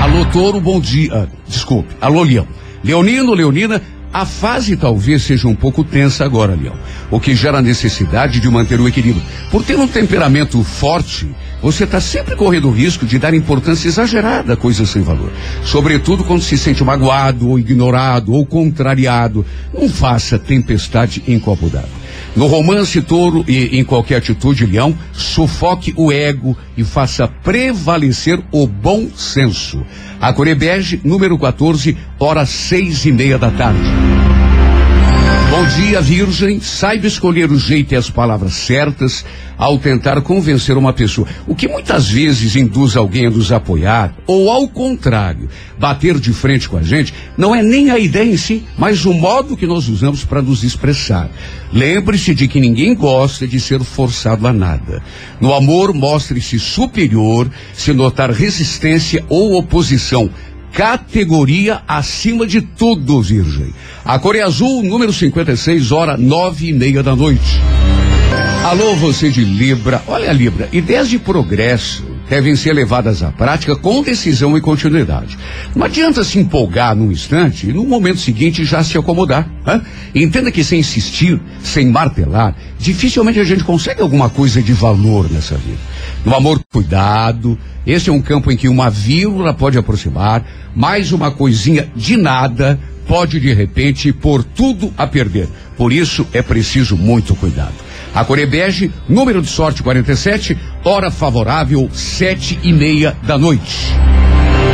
Speaker 2: Alô, Touro, bom dia. Ah, desculpe. Alô, Leão. Leonino, Leonina, a fase talvez seja um pouco tensa agora, Leão, o que gera a necessidade de manter o equilíbrio. Por ter um temperamento forte, você está sempre correndo o risco de dar importância exagerada a coisas sem valor. Sobretudo quando se sente magoado, ou ignorado, ou contrariado. Não faça tempestade d'água. No romance touro e em qualquer atitude leão, sufoque o ego e faça prevalecer o bom senso. A Corebege, número 14, hora seis e meia da tarde. Bom dia, Virgem. Saiba escolher o jeito e as palavras certas ao tentar convencer uma pessoa. O que muitas vezes induz alguém a nos apoiar, ou ao contrário, bater de frente com a gente, não é nem a ideia em si, mas o modo que nós usamos para nos expressar. Lembre-se de que ninguém gosta de ser forçado a nada. No amor, mostre-se superior se notar resistência ou oposição categoria acima de tudo, Virgem. A cor é azul, número 56, hora nove e meia da noite. Alô, você de Libra. Olha, Libra, ideias de progresso devem ser levadas à prática com decisão e continuidade. Não adianta se empolgar num instante e no momento seguinte já se acomodar. Né? Entenda que sem insistir, sem martelar, dificilmente a gente consegue alguma coisa de valor nessa vida. No amor, cuidado. Esse é um campo em que uma vírgula pode aproximar, mais uma coisinha de nada pode de repente pôr tudo a perder. Por isso é preciso muito cuidado. A Corebege, número de sorte 47, hora favorável, sete e meia da noite.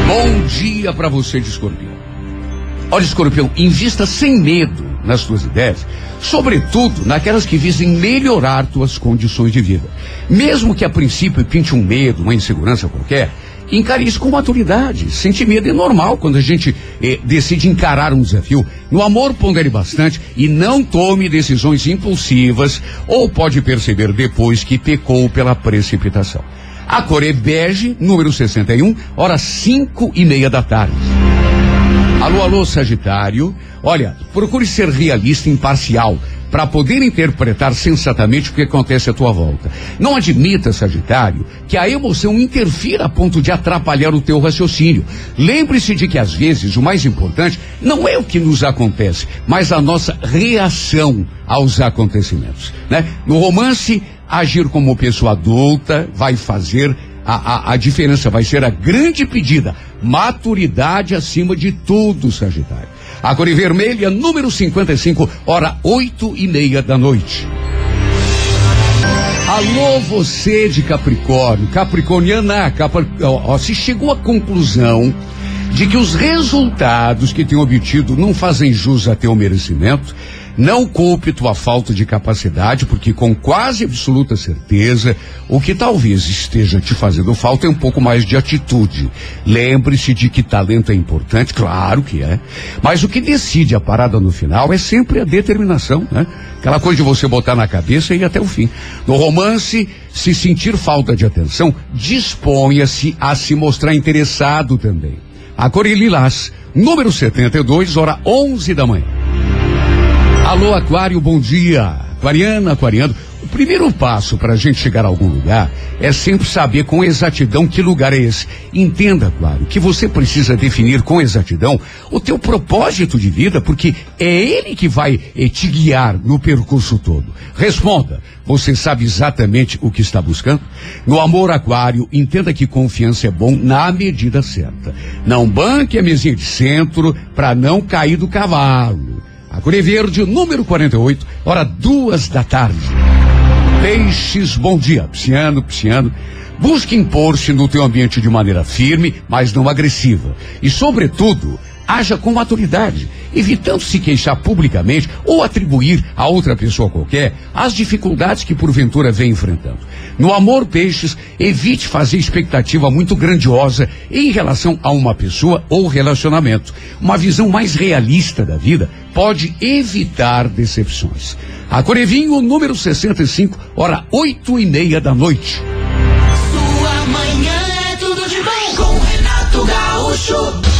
Speaker 2: Bom dia para você de escorpião. Olha, escorpião, invista sem medo nas tuas ideias, sobretudo naquelas que visem melhorar tuas condições de vida. Mesmo que a princípio pinte um medo, uma insegurança qualquer, encare isso com maturidade. Sentir medo é normal quando a gente eh, decide encarar um desafio. No amor, pondere bastante e não tome decisões impulsivas ou pode perceber depois que pecou pela precipitação. A cor é bege, número 61, horas cinco e meia da tarde. Alô, alô, Sagitário. Olha, procure ser realista e imparcial para poder interpretar sensatamente o que acontece à tua volta. Não admita, Sagitário, que a emoção interfira a ponto de atrapalhar o teu raciocínio. Lembre-se de que às vezes o mais importante não é o que nos acontece, mas a nossa reação aos acontecimentos, né? No romance, agir como pessoa adulta vai fazer a, a, a, diferença vai ser a grande pedida. Maturidade acima de tudo, Sagitário. A cor vermelha, número 55, hora oito e meia da noite. Alô, você de Capricórnio, Capricorniana, Capri, ó, se chegou à conclusão de que os resultados que tem obtido não fazem jus a teu merecimento, não culpe tua falta de capacidade, porque com quase absoluta certeza, o que talvez esteja te fazendo falta é um pouco mais de atitude. Lembre-se de que talento é importante, claro que é, mas o que decide a parada no final é sempre a determinação, né? Aquela coisa de você botar na cabeça e ir até o fim. No romance, se sentir falta de atenção, disponha-se a se mostrar interessado também. A cor lilás, número 72, hora 11 da manhã. Alô, Aquário, bom dia. Aquariana, Aquariano. O primeiro passo para a gente chegar a algum lugar é sempre saber com exatidão que lugar é esse. Entenda, Aquário, que você precisa definir com exatidão o teu propósito de vida, porque é ele que vai eh, te guiar no percurso todo. Responda, você sabe exatamente o que está buscando? No amor aquário, entenda que confiança é bom na medida certa. Não banque a mesinha de centro para não cair do cavalo. A Cor Verde, número 48, hora duas da tarde. Peixes, bom dia. Pisciano, pisciano. Busque impor-se no teu ambiente de maneira firme, mas não agressiva. E, sobretudo, haja com maturidade, evitando se queixar publicamente ou atribuir a outra pessoa qualquer as dificuldades que porventura vem enfrentando. No amor, peixes, evite fazer expectativa muito grandiosa em relação a uma pessoa ou relacionamento. Uma visão mais realista da vida pode evitar decepções. A Corevinho, número 65, hora oito e meia da noite.
Speaker 1: Sua manhã é tudo de bom com Renato Gaúcho.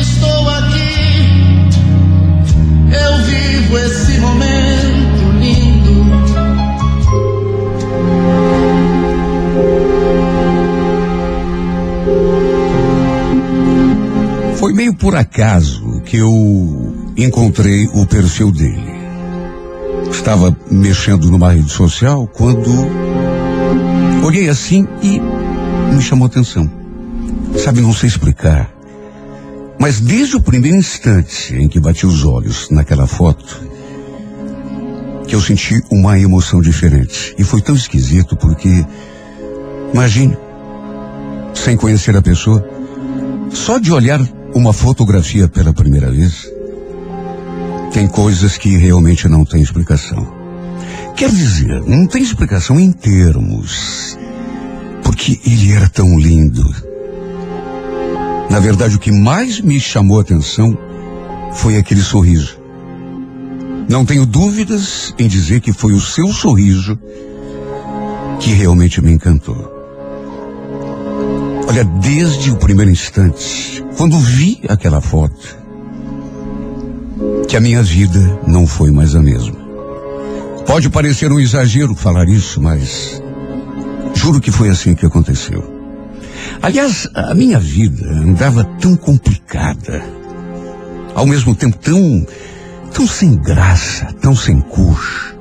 Speaker 5: aqui, eu vivo esse momento lindo.
Speaker 2: Foi meio por acaso que eu encontrei o perfil dele. Estava mexendo numa rede social quando olhei assim e me chamou atenção. Sabe, não sei explicar. Mas desde o primeiro instante em que bati os olhos naquela foto, que eu senti uma emoção diferente. E foi tão esquisito porque, imagine, sem conhecer a pessoa, só de olhar uma fotografia pela primeira vez, tem coisas que realmente não têm explicação. Quer dizer, não tem explicação em termos, porque ele era tão lindo. Na verdade, o que mais me chamou a atenção foi aquele sorriso. Não tenho dúvidas em dizer que foi o seu sorriso que realmente me encantou. Olha, desde o primeiro instante, quando vi aquela foto, que a minha vida não foi mais a mesma. Pode parecer um exagero falar isso, mas juro que foi assim que aconteceu. Aliás, a minha vida andava tão complicada, ao mesmo tempo tão, tão sem graça, tão sem cor.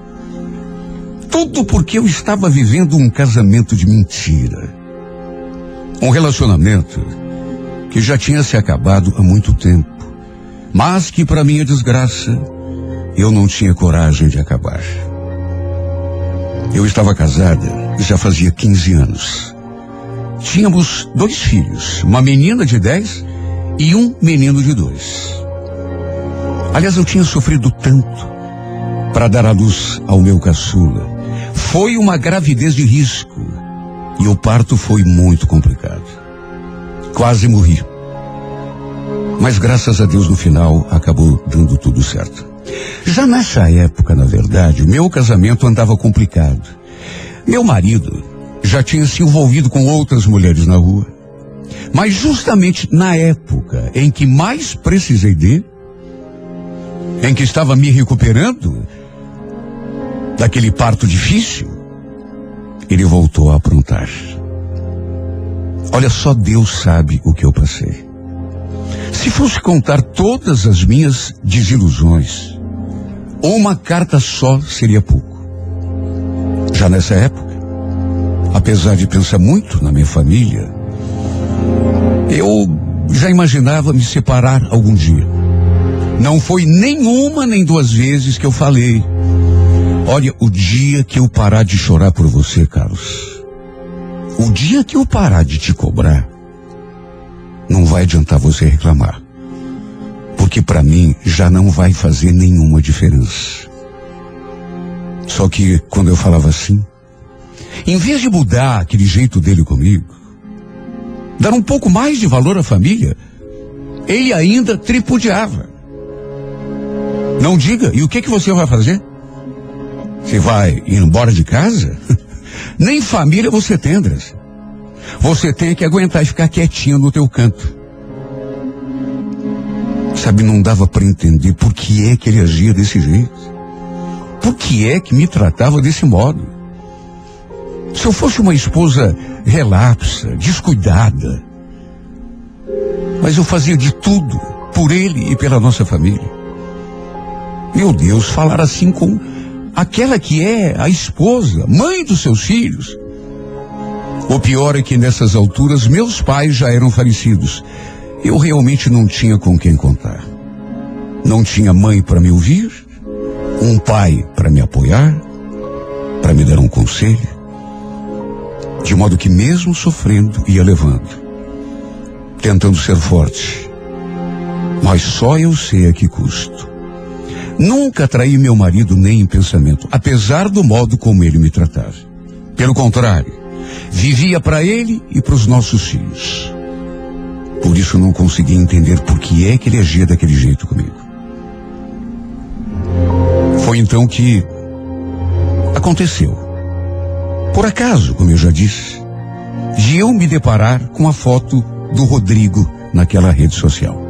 Speaker 2: Tudo porque eu estava vivendo um casamento de mentira. Um relacionamento que já tinha se acabado há muito tempo, mas que, para minha desgraça, eu não tinha coragem de acabar. Eu estava casada já fazia 15 anos. Tínhamos dois filhos, uma menina de 10 e um menino de dois. Aliás, eu tinha sofrido tanto para dar à luz ao meu caçula. Foi uma gravidez de risco e o parto foi muito complicado. Quase morri. Mas graças a Deus no final acabou dando tudo certo. Já nessa época, na verdade, o meu casamento andava complicado. Meu marido já tinha se envolvido com outras mulheres na rua. Mas justamente na época em que mais precisei dele, em que estava me recuperando daquele parto difícil, ele voltou a aprontar. Olha, só Deus sabe o que eu passei. Se fosse contar todas as minhas desilusões, uma carta só seria pouco. Já nessa época, apesar de pensar muito na minha família, eu já imaginava me separar algum dia. Não foi nenhuma nem duas vezes que eu falei. Olha, o dia que eu parar de chorar por você, Carlos, o dia que eu parar de te cobrar, não vai adiantar você reclamar. Porque para mim já não vai fazer nenhuma diferença. Só que quando eu falava assim, em vez de mudar aquele jeito dele comigo, dar um pouco mais de valor à família, ele ainda tripudiava. Não diga, e o que que você vai fazer? Você vai ir embora de casa? [laughs] Nem família você tem, Andrés. Você tem que aguentar e ficar quietinho no teu canto. Sabe, não dava para entender por que é que ele agia desse jeito. Por que é que me tratava desse modo? Se eu fosse uma esposa relapsa, descuidada, mas eu fazia de tudo por ele e pela nossa família. Meu Deus, falar assim com aquela que é a esposa, mãe dos seus filhos. O pior é que nessas alturas meus pais já eram falecidos. Eu realmente não tinha com quem contar. Não tinha mãe para me ouvir, um pai para me apoiar, para me dar um conselho. De modo que mesmo sofrendo ia levando, tentando ser forte. Mas só eu sei a que custo. Nunca traí meu marido nem em pensamento, apesar do modo como ele me tratava. Pelo contrário, vivia para ele e para os nossos filhos. Por isso não conseguia entender por que é que ele agia daquele jeito comigo. Foi então que aconteceu. Por acaso, como eu já disse, de eu me deparar com a foto do Rodrigo naquela rede social.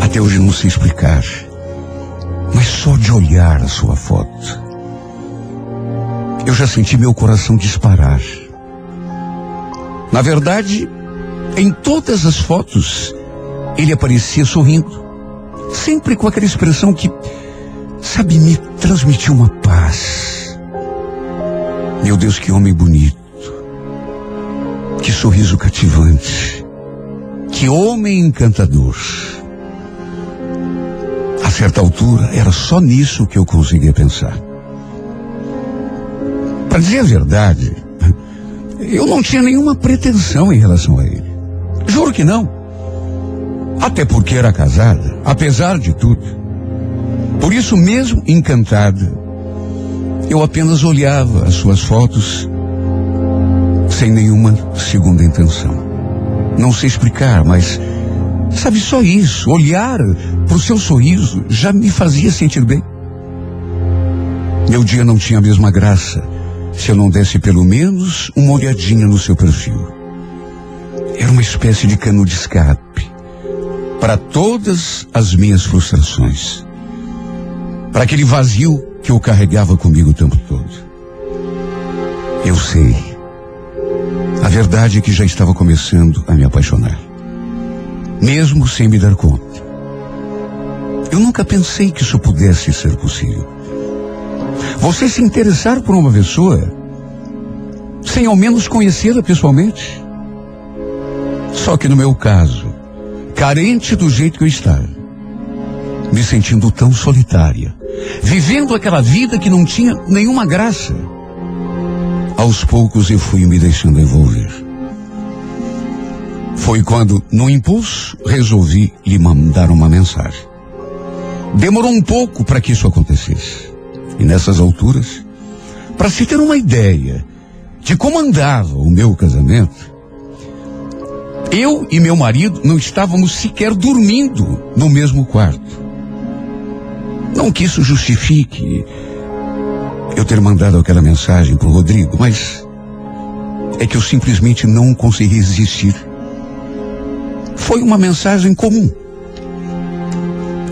Speaker 2: Até hoje não sei explicar, mas só de olhar a sua foto, eu já senti meu coração disparar. Na verdade, em todas as fotos, ele aparecia sorrindo, sempre com aquela expressão que, sabe, me transmitiu uma paz. Meu Deus, que homem bonito. Que sorriso cativante. Que homem encantador. A certa altura, era só nisso que eu conseguia pensar. Para dizer a verdade, eu não tinha nenhuma pretensão em relação a ele. Juro que não. Até porque era casada, apesar de tudo. Por isso mesmo, encantada, eu apenas olhava as suas fotos sem nenhuma segunda intenção. Não sei explicar, mas sabe só isso, olhar para o seu sorriso já me fazia sentir bem. Meu dia não tinha a mesma graça se eu não desse pelo menos uma olhadinha no seu perfil. Era uma espécie de cano de escape para todas as minhas frustrações, para aquele vazio que eu carregava comigo o tempo todo. Eu sei. A verdade é que já estava começando a me apaixonar, mesmo sem me dar conta. Eu nunca pensei que isso pudesse ser possível. Você se interessar por uma pessoa sem ao menos conhecê-la pessoalmente? Só que no meu caso, carente do jeito que eu estava, me sentindo tão solitária, vivendo aquela vida que não tinha nenhuma graça, aos poucos eu fui me deixando envolver. Foi quando, no impulso, resolvi lhe mandar uma mensagem. Demorou um pouco para que isso acontecesse. E nessas alturas, para se ter uma ideia de como andava o meu casamento, eu e meu marido não estávamos sequer dormindo no mesmo quarto. Não que isso justifique eu ter mandado aquela mensagem para o Rodrigo, mas é que eu simplesmente não consegui resistir. Foi uma mensagem comum.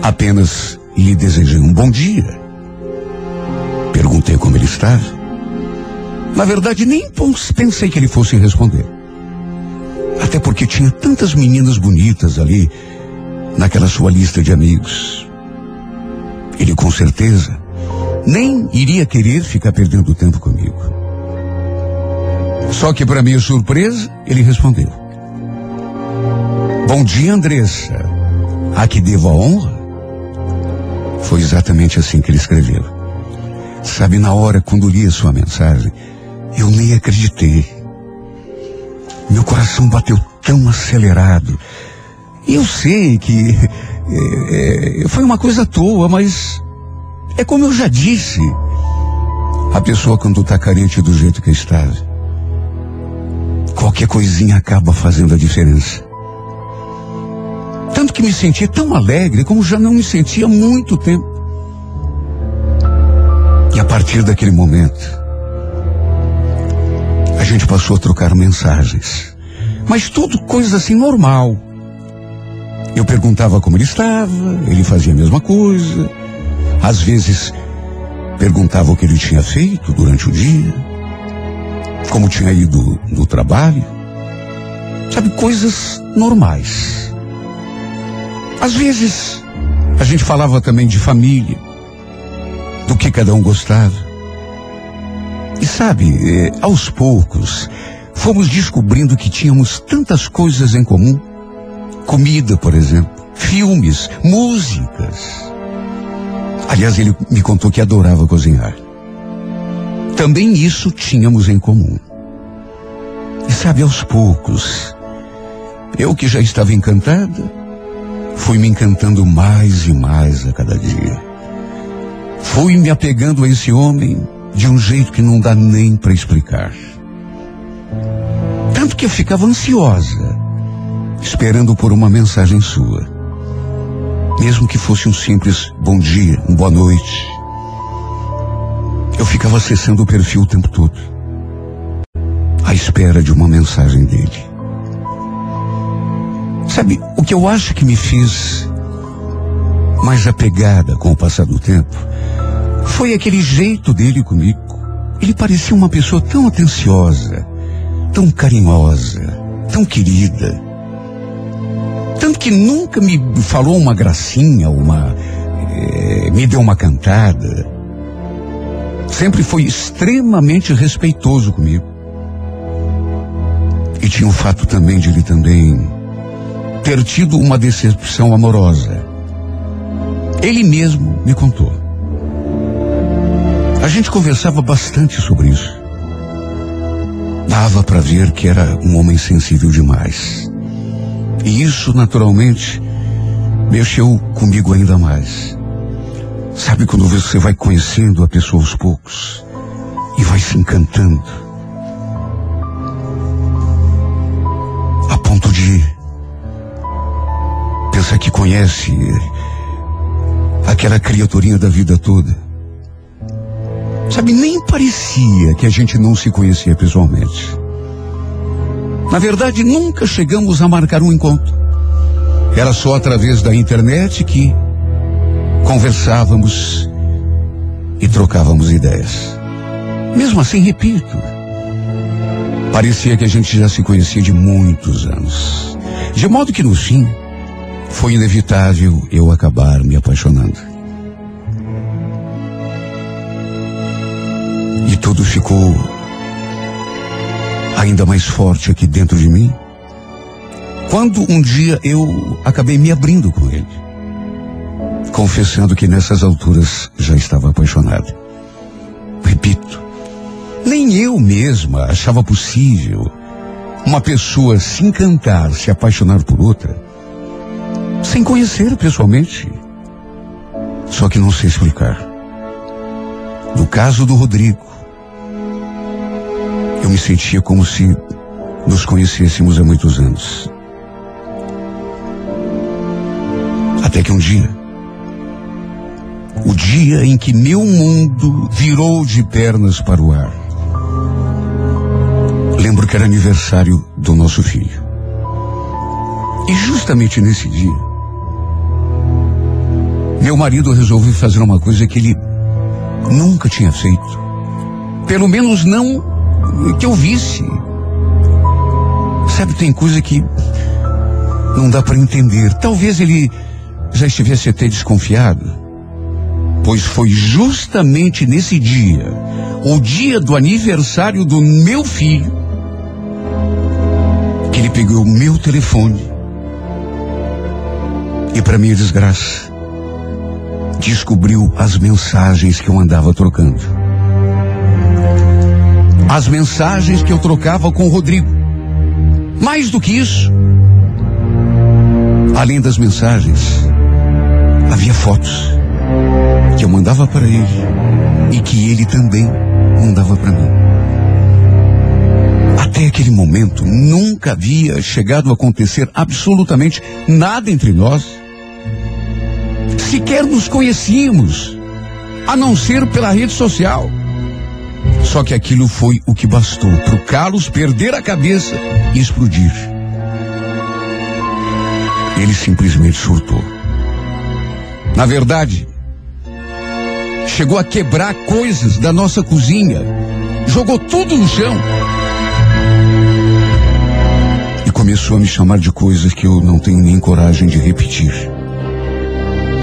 Speaker 2: Apenas lhe desejei um bom dia. Perguntei como ele estava. Na verdade, nem pensei que ele fosse responder. Até porque tinha tantas meninas bonitas ali naquela sua lista de amigos. Ele com certeza nem iria querer ficar perdendo tempo comigo. Só que para minha surpresa, ele respondeu. Bom dia, Andressa. A que devo a honra? Foi exatamente assim que ele escreveu. Sabe, na hora quando li a sua mensagem, eu nem acreditei. Meu coração bateu tão acelerado. E eu sei que é, é, foi uma coisa à toa, mas é como eu já disse. A pessoa quando está carente do jeito que está, qualquer coisinha acaba fazendo a diferença. Tanto que me senti tão alegre como já não me sentia há muito tempo. E a partir daquele momento, a gente passou a trocar mensagens. Mas tudo coisa assim normal. Eu perguntava como ele estava, ele fazia a mesma coisa. Às vezes, perguntava o que ele tinha feito durante o dia, como tinha ido no trabalho. Sabe, coisas normais. Às vezes, a gente falava também de família, do que cada um gostava. E sabe, eh, aos poucos, fomos descobrindo que tínhamos tantas coisas em comum. Comida, por exemplo, filmes, músicas. Aliás, ele me contou que adorava cozinhar. Também isso tínhamos em comum. E sabe, aos poucos, eu que já estava encantada, fui me encantando mais e mais a cada dia. Fui me apegando a esse homem de um jeito que não dá nem para explicar. Tanto que eu ficava ansiosa, esperando por uma mensagem sua. Mesmo que fosse um simples bom dia, um boa noite. Eu ficava acessando o perfil o tempo todo. à espera de uma mensagem dele. Sabe, o que eu acho que me fez mais apegada com o passar do tempo foi aquele jeito dele comigo. Ele parecia uma pessoa tão atenciosa, tão carinhosa, tão querida. Tanto que nunca me falou uma gracinha, uma. eh, me deu uma cantada. Sempre foi extremamente respeitoso comigo. E tinha o fato também de ele também ter tido uma decepção amorosa. Ele mesmo me contou. A gente conversava bastante sobre isso. Dava para ver que era um homem sensível demais. E isso, naturalmente, mexeu comigo ainda mais. Sabe quando você vai conhecendo a pessoa aos poucos e vai se encantando? A ponto de pensar que conhece aquela criaturinha da vida toda. Sabe, nem parecia que a gente não se conhecia pessoalmente. Na verdade, nunca chegamos a marcar um encontro. Era só através da internet que conversávamos e trocávamos ideias. Mesmo assim, repito, parecia que a gente já se conhecia de muitos anos. De modo que no fim, foi inevitável eu acabar me apaixonando. E tudo ficou ainda mais forte aqui dentro de mim. Quando um dia eu acabei me abrindo com ele, confessando que nessas alturas já estava apaixonado. Repito, nem eu mesma achava possível uma pessoa se encantar, se apaixonar por outra, sem conhecer pessoalmente. Só que não sei explicar. No caso do Rodrigo, eu me sentia como se nos conhecêssemos há muitos anos. Até que um dia, o dia em que meu mundo virou de pernas para o ar. Lembro que era aniversário do nosso filho. E justamente nesse dia, meu marido resolveu fazer uma coisa que ele nunca tinha feito. Pelo menos não que eu visse. Sabe, tem coisa que não dá para entender. Talvez ele já estivesse até desconfiado, pois foi justamente nesse dia, o dia do aniversário do meu filho, que ele pegou o meu telefone e, para minha desgraça, descobriu as mensagens que eu andava trocando. As mensagens que eu trocava com o Rodrigo. Mais do que isso, além das mensagens, havia fotos que eu mandava para ele e que ele também mandava para mim. Até aquele momento nunca havia chegado a acontecer absolutamente nada entre nós. Sequer nos conhecíamos, a não ser pela rede social. Só que aquilo foi o que bastou para o Carlos perder a cabeça e explodir. Ele simplesmente surtou. Na verdade, chegou a quebrar coisas da nossa cozinha, jogou tudo no chão. E começou a me chamar de coisas que eu não tenho nem coragem de repetir.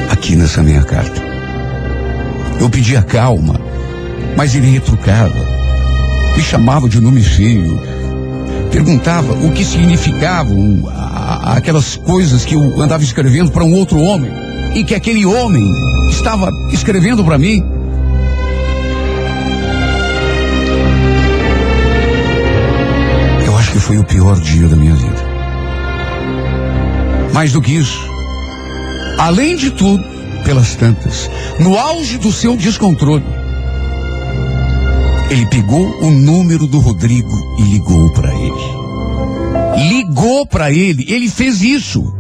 Speaker 2: Aqui nessa minha carta. Eu pedia calma, mas ele retrucava. Me chamava de nome feio. Perguntava o que significavam aquelas coisas que eu andava escrevendo para um outro homem e que aquele homem estava escrevendo para mim. Eu acho que foi o pior dia da minha vida. Mais do que isso, além de tudo, pelas tantas, no auge do seu descontrole, ele pegou o número do Rodrigo e ligou para ele. Ligou para ele, ele fez isso.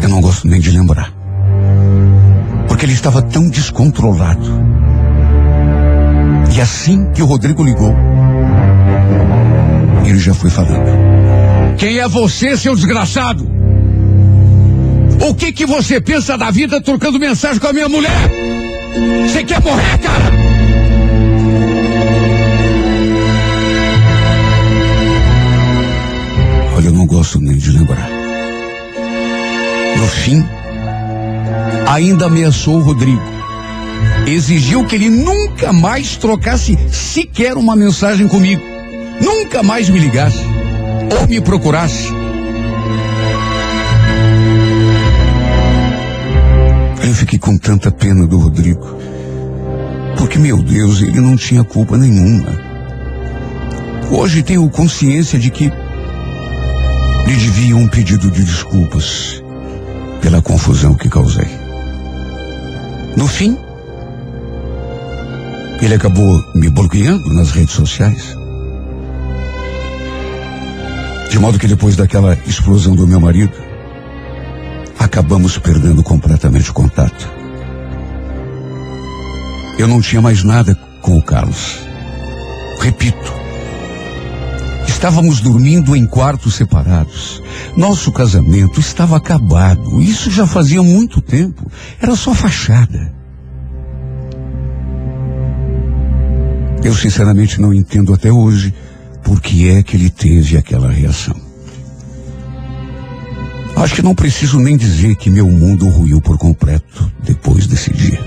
Speaker 2: Eu não gosto nem de lembrar. Porque ele estava tão descontrolado. E assim que o Rodrigo ligou, ele já foi falando. Quem é você, seu desgraçado? O que que você pensa da vida trocando mensagem com a minha mulher? Você quer morrer, cara? Olha, eu não gosto nem de lembrar. No fim, ainda ameaçou o Rodrigo. Exigiu que ele nunca mais trocasse sequer uma mensagem comigo. Nunca mais me ligasse ou me procurasse. Com tanta pena do Rodrigo. Porque, meu Deus, ele não tinha culpa nenhuma. Hoje tenho consciência de que lhe devia um pedido de desculpas pela confusão que causei. No fim, ele acabou me bloqueando nas redes sociais. De modo que depois daquela explosão do meu marido, acabamos perdendo completamente o contato. Eu não tinha mais nada com o Carlos. Repito, estávamos dormindo em quartos separados. Nosso casamento estava acabado. Isso já fazia muito tempo. Era só fachada. Eu sinceramente não entendo até hoje por que é que ele teve aquela reação. Acho que não preciso nem dizer que meu mundo ruiu por completo depois desse dia.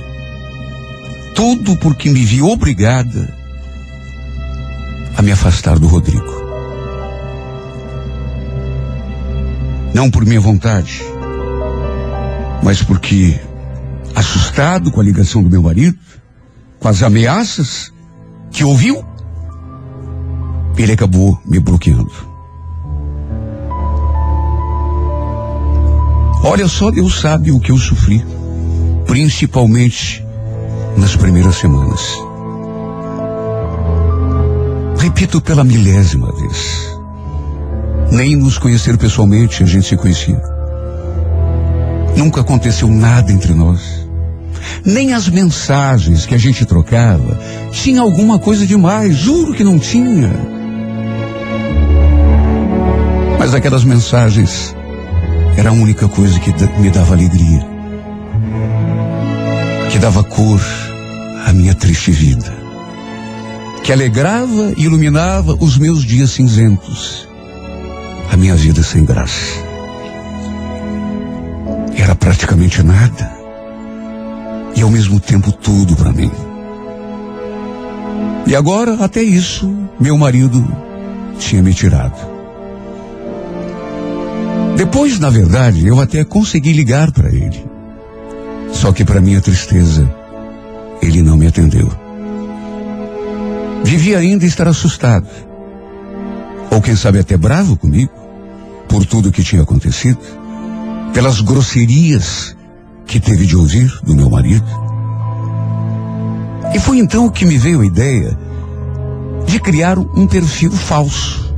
Speaker 2: Tudo porque me vi obrigada a me afastar do Rodrigo. Não por minha vontade, mas porque, assustado com a ligação do meu marido, com as ameaças que ouviu, ele acabou me bloqueando. Olha só, Deus sabe o que eu sofri, principalmente nas primeiras semanas. Repito pela milésima vez. Nem nos conhecer pessoalmente a gente se conhecia. Nunca aconteceu nada entre nós. Nem as mensagens que a gente trocava tinha alguma coisa demais, juro que não tinha. Mas aquelas mensagens era a única coisa que me dava alegria, que dava cor à minha triste vida, que alegrava e iluminava os meus dias cinzentos, a minha vida sem graça. Era praticamente nada e ao mesmo tempo tudo para mim. E agora, até isso, meu marido tinha me tirado. Depois, na verdade, eu até consegui ligar para ele. Só que, para minha tristeza, ele não me atendeu. Devia ainda estar assustado. Ou quem sabe até bravo comigo, por tudo que tinha acontecido, pelas grosserias que teve de ouvir do meu marido. E foi então que me veio a ideia de criar um perfil falso.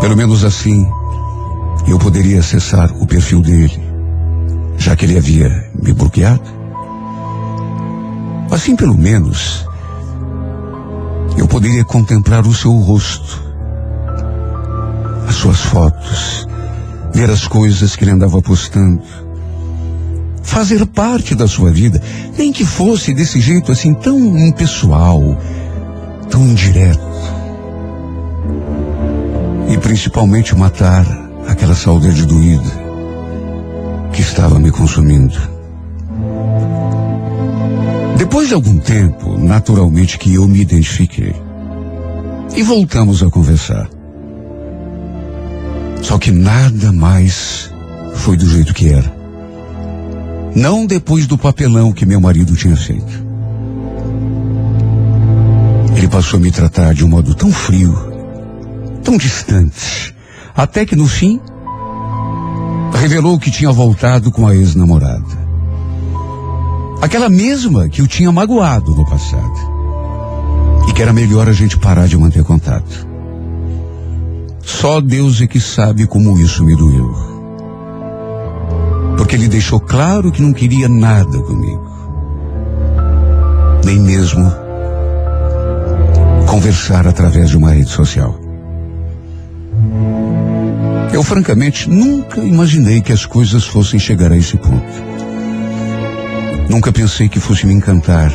Speaker 2: Pelo menos assim, eu poderia acessar o perfil dele, já que ele havia me bloqueado. Assim, pelo menos, eu poderia contemplar o seu rosto, as suas fotos, ver as coisas que ele andava postando, fazer parte da sua vida, nem que fosse desse jeito assim tão impessoal, tão indireto. E principalmente matar aquela saudade doída que estava me consumindo. Depois de algum tempo, naturalmente que eu me identifiquei. E voltamos a conversar. Só que nada mais foi do jeito que era. Não depois do papelão que meu marido tinha feito. Ele passou a me tratar de um modo tão frio, tão distante, até que no fim revelou que tinha voltado com a ex-namorada. Aquela mesma que o tinha magoado no passado. E que era melhor a gente parar de manter contato. Só Deus é que sabe como isso me doeu. Porque ele deixou claro que não queria nada comigo. nem mesmo conversar através de uma rede social. Eu, francamente, nunca imaginei que as coisas fossem chegar a esse ponto. Nunca pensei que fosse me encantar,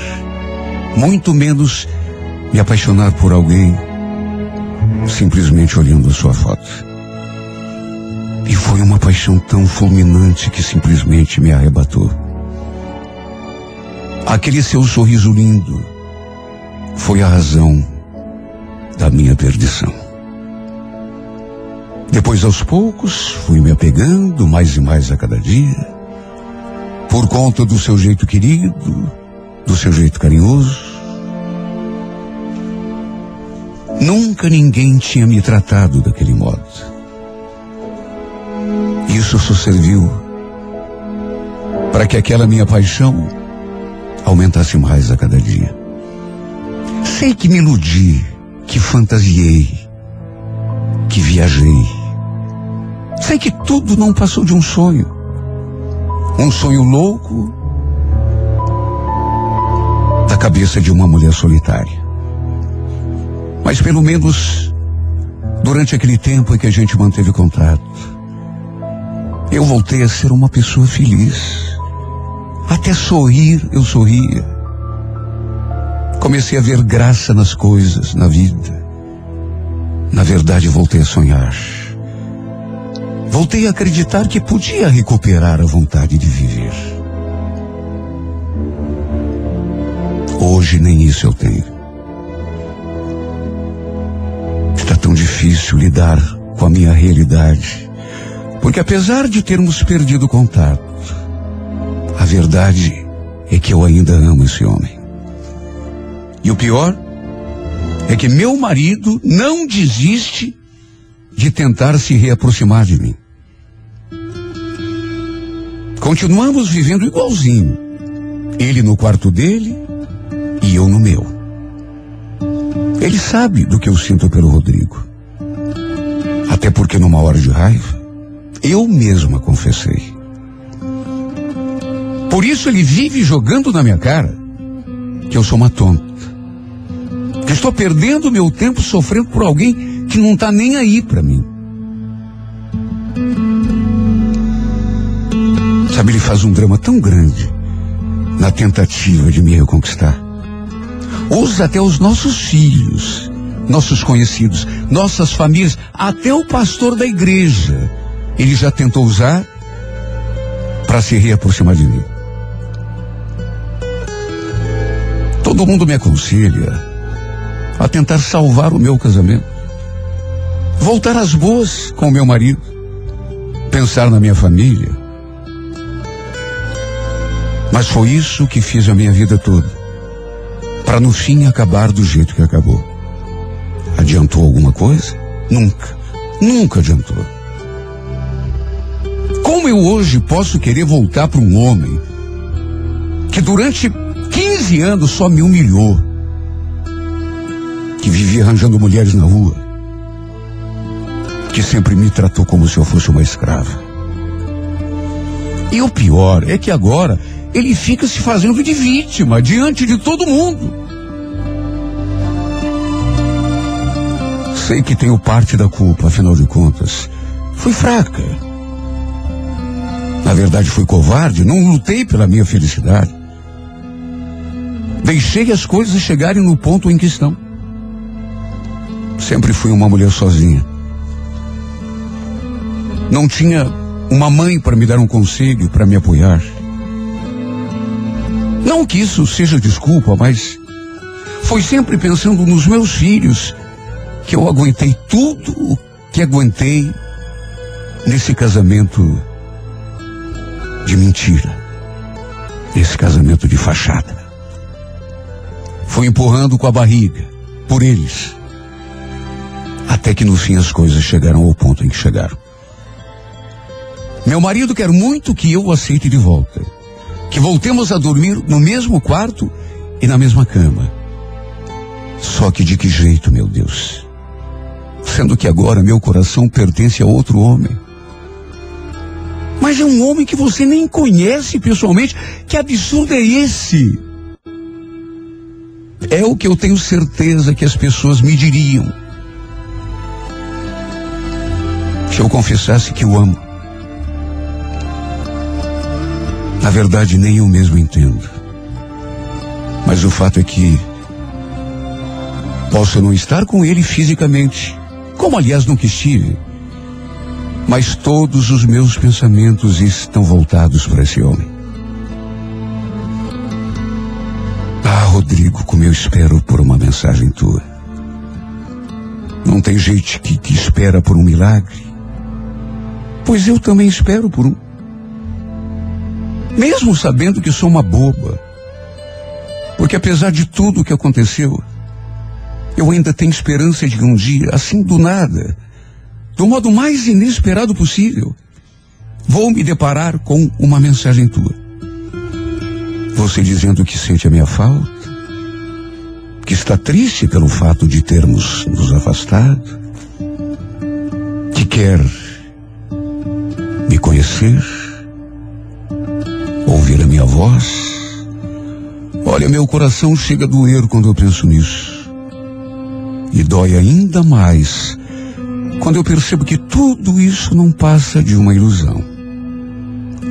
Speaker 2: muito menos me apaixonar por alguém simplesmente olhando a sua foto. E foi uma paixão tão fulminante que simplesmente me arrebatou. Aquele seu sorriso lindo foi a razão da minha perdição. Depois, aos poucos, fui me apegando mais e mais a cada dia, por conta do seu jeito querido, do seu jeito carinhoso. Nunca ninguém tinha me tratado daquele modo. Isso só serviu para que aquela minha paixão aumentasse mais a cada dia. Sei que me iludi, que fantasiei, que viajei. Sei que tudo não passou de um sonho. Um sonho louco da cabeça de uma mulher solitária. Mas pelo menos durante aquele tempo em que a gente manteve contato, eu voltei a ser uma pessoa feliz. Até sorrir eu sorria. Comecei a ver graça nas coisas, na vida. Na verdade, voltei a sonhar. Voltei a acreditar que podia recuperar a vontade de viver. Hoje nem isso eu tenho. Está tão difícil lidar com a minha realidade. Porque apesar de termos perdido contato, a verdade é que eu ainda amo esse homem. E o pior é que meu marido não desiste de tentar se reaproximar de mim. Continuamos vivendo igualzinho. Ele no quarto dele e eu no meu. Ele sabe do que eu sinto pelo Rodrigo. Até porque numa hora de raiva, eu mesma confessei. Por isso ele vive jogando na minha cara que eu sou uma tonta. Que estou perdendo meu tempo sofrendo por alguém que não está nem aí para mim. Sabe, ele faz um drama tão grande na tentativa de me reconquistar. Usa até os nossos filhos, nossos conhecidos, nossas famílias, até o pastor da igreja. Ele já tentou usar para se reaproximar de mim. Todo mundo me aconselha a tentar salvar o meu casamento. Voltar às boas com o meu marido. Pensar na minha família. Mas foi isso que fiz a minha vida toda. Para no fim acabar do jeito que acabou. Adiantou alguma coisa? Nunca. Nunca adiantou. Como eu hoje posso querer voltar para um homem que durante 15 anos só me humilhou, que vivia arranjando mulheres na rua, que sempre me tratou como se eu fosse uma escrava. E o pior é que agora ele fica se fazendo de vítima diante de todo mundo. Sei que tenho parte da culpa, afinal de contas, fui fraca. Na verdade, fui covarde, não lutei pela minha felicidade. Deixei as coisas chegarem no ponto em que estão. Sempre fui uma mulher sozinha. Não tinha uma mãe para me dar um conselho, para me apoiar. Não que isso seja desculpa, mas foi sempre pensando nos meus filhos que eu aguentei tudo o que aguentei nesse casamento de mentira, nesse casamento de fachada. Fui empurrando com a barriga, por eles, até que no fim as coisas chegaram ao ponto em que chegaram. Meu marido quer muito que eu o aceite de volta. Que voltemos a dormir no mesmo quarto e na mesma cama. Só que de que jeito, meu Deus? Sendo que agora meu coração pertence a outro homem. Mas é um homem que você nem conhece pessoalmente. Que absurdo é esse? É o que eu tenho certeza que as pessoas me diriam. Se eu confessasse que o amo. Na verdade, nem eu mesmo entendo. Mas o fato é que posso não estar com ele fisicamente, como aliás nunca estive. Mas todos os meus pensamentos estão voltados para esse homem. Ah, Rodrigo, como eu espero por uma mensagem tua. Não tem gente que, que espera por um milagre. Pois eu também espero por um. Mesmo sabendo que sou uma boba. Porque apesar de tudo o que aconteceu, eu ainda tenho esperança de que um dia, assim do nada, do modo mais inesperado possível, vou me deparar com uma mensagem tua. Você dizendo que sente a minha falta, que está triste pelo fato de termos nos afastado, que quer me conhecer, ouvir a minha voz. Olha, meu coração chega a doer quando eu penso nisso. E dói ainda mais quando eu percebo que tudo isso não passa de uma ilusão.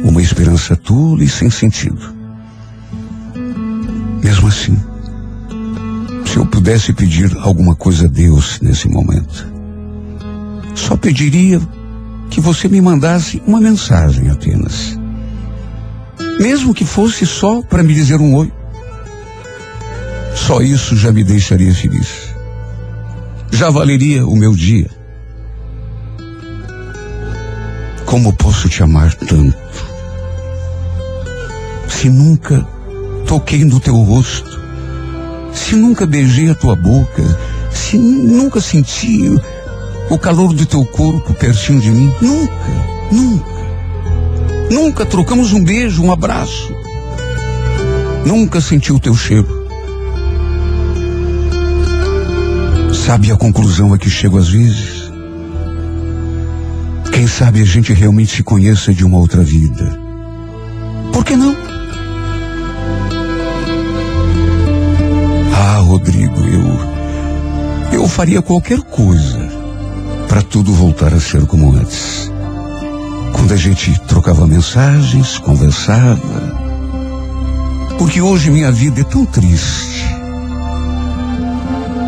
Speaker 2: Uma esperança tola e sem sentido. Mesmo assim, se eu pudesse pedir alguma coisa a Deus nesse momento, só pediria que você me mandasse uma mensagem apenas. Mesmo que fosse só para me dizer um oi. Só isso já me deixaria feliz. Já valeria o meu dia. Como posso te amar tanto? Se nunca toquei no teu rosto, se nunca beijei a tua boca, se nunca senti o calor do teu corpo pertinho de mim, nunca, nunca. Nunca trocamos um beijo, um abraço. Nunca senti o teu cheiro. Sabe a conclusão a que chego às vezes? Quem sabe a gente realmente se conheça de uma outra vida. Por que não? Ah, Rodrigo, eu. Eu faria qualquer coisa para tudo voltar a ser como antes. Quando a gente trocava mensagens, conversava. Porque hoje minha vida é tão triste.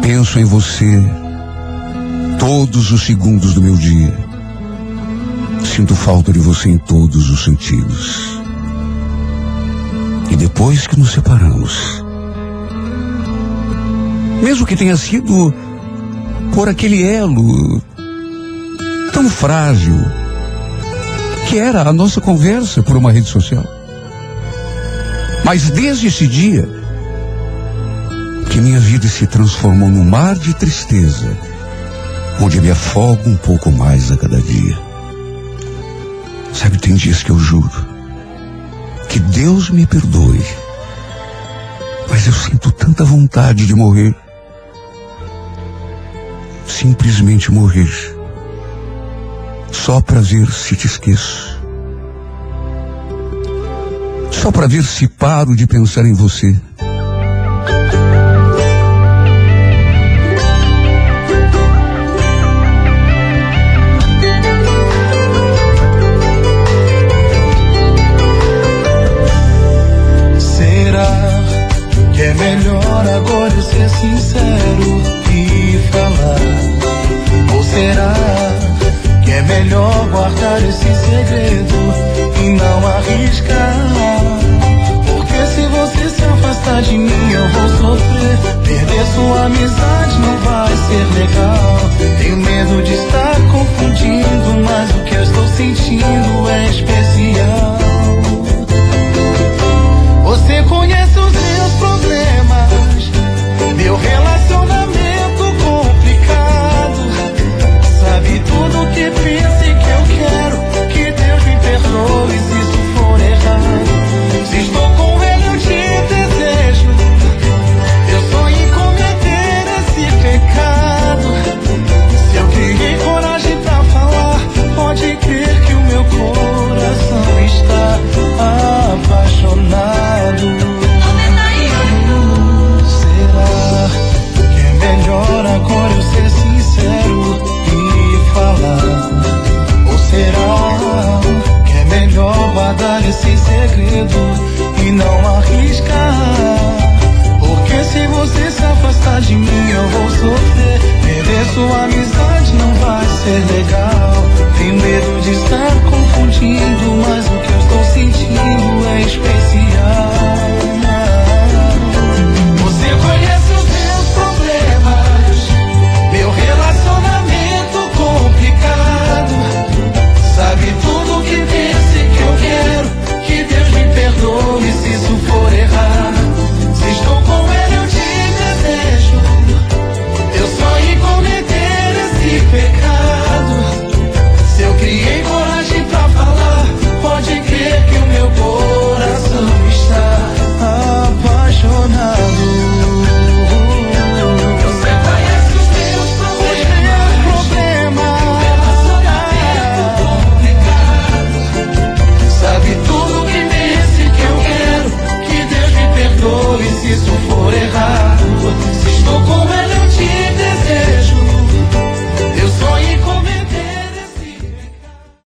Speaker 2: Penso em você todos os segundos do meu dia. Sinto falta de você em todos os sentidos. E depois que nos separamos, mesmo que tenha sido por aquele elo tão frágil era a nossa conversa por uma rede social. Mas desde esse dia que minha vida se transformou num mar de tristeza, onde me afogo um pouco mais a cada dia. Sabe, tem dias que eu juro que Deus me perdoe, mas eu sinto tanta vontade de morrer. Simplesmente morrer. Só para ver se te esqueço. Só para ver se paro de pensar em você.
Speaker 6: Será que é melhor agora ser sincero e falar? Ou será que é melhor guardar esse segredo e não arriscar? Porque se você se afastar de mim eu vou sofrer. Perder sua amizade não vai ser legal. Tenho medo de estar confundindo, mas o que eu estou sentindo é especial. Segredo e não arriscar. Porque se você se afastar de mim, eu vou sofrer. Perder sua amizade não vai ser legal. Tenho medo de estar confundindo, mas o que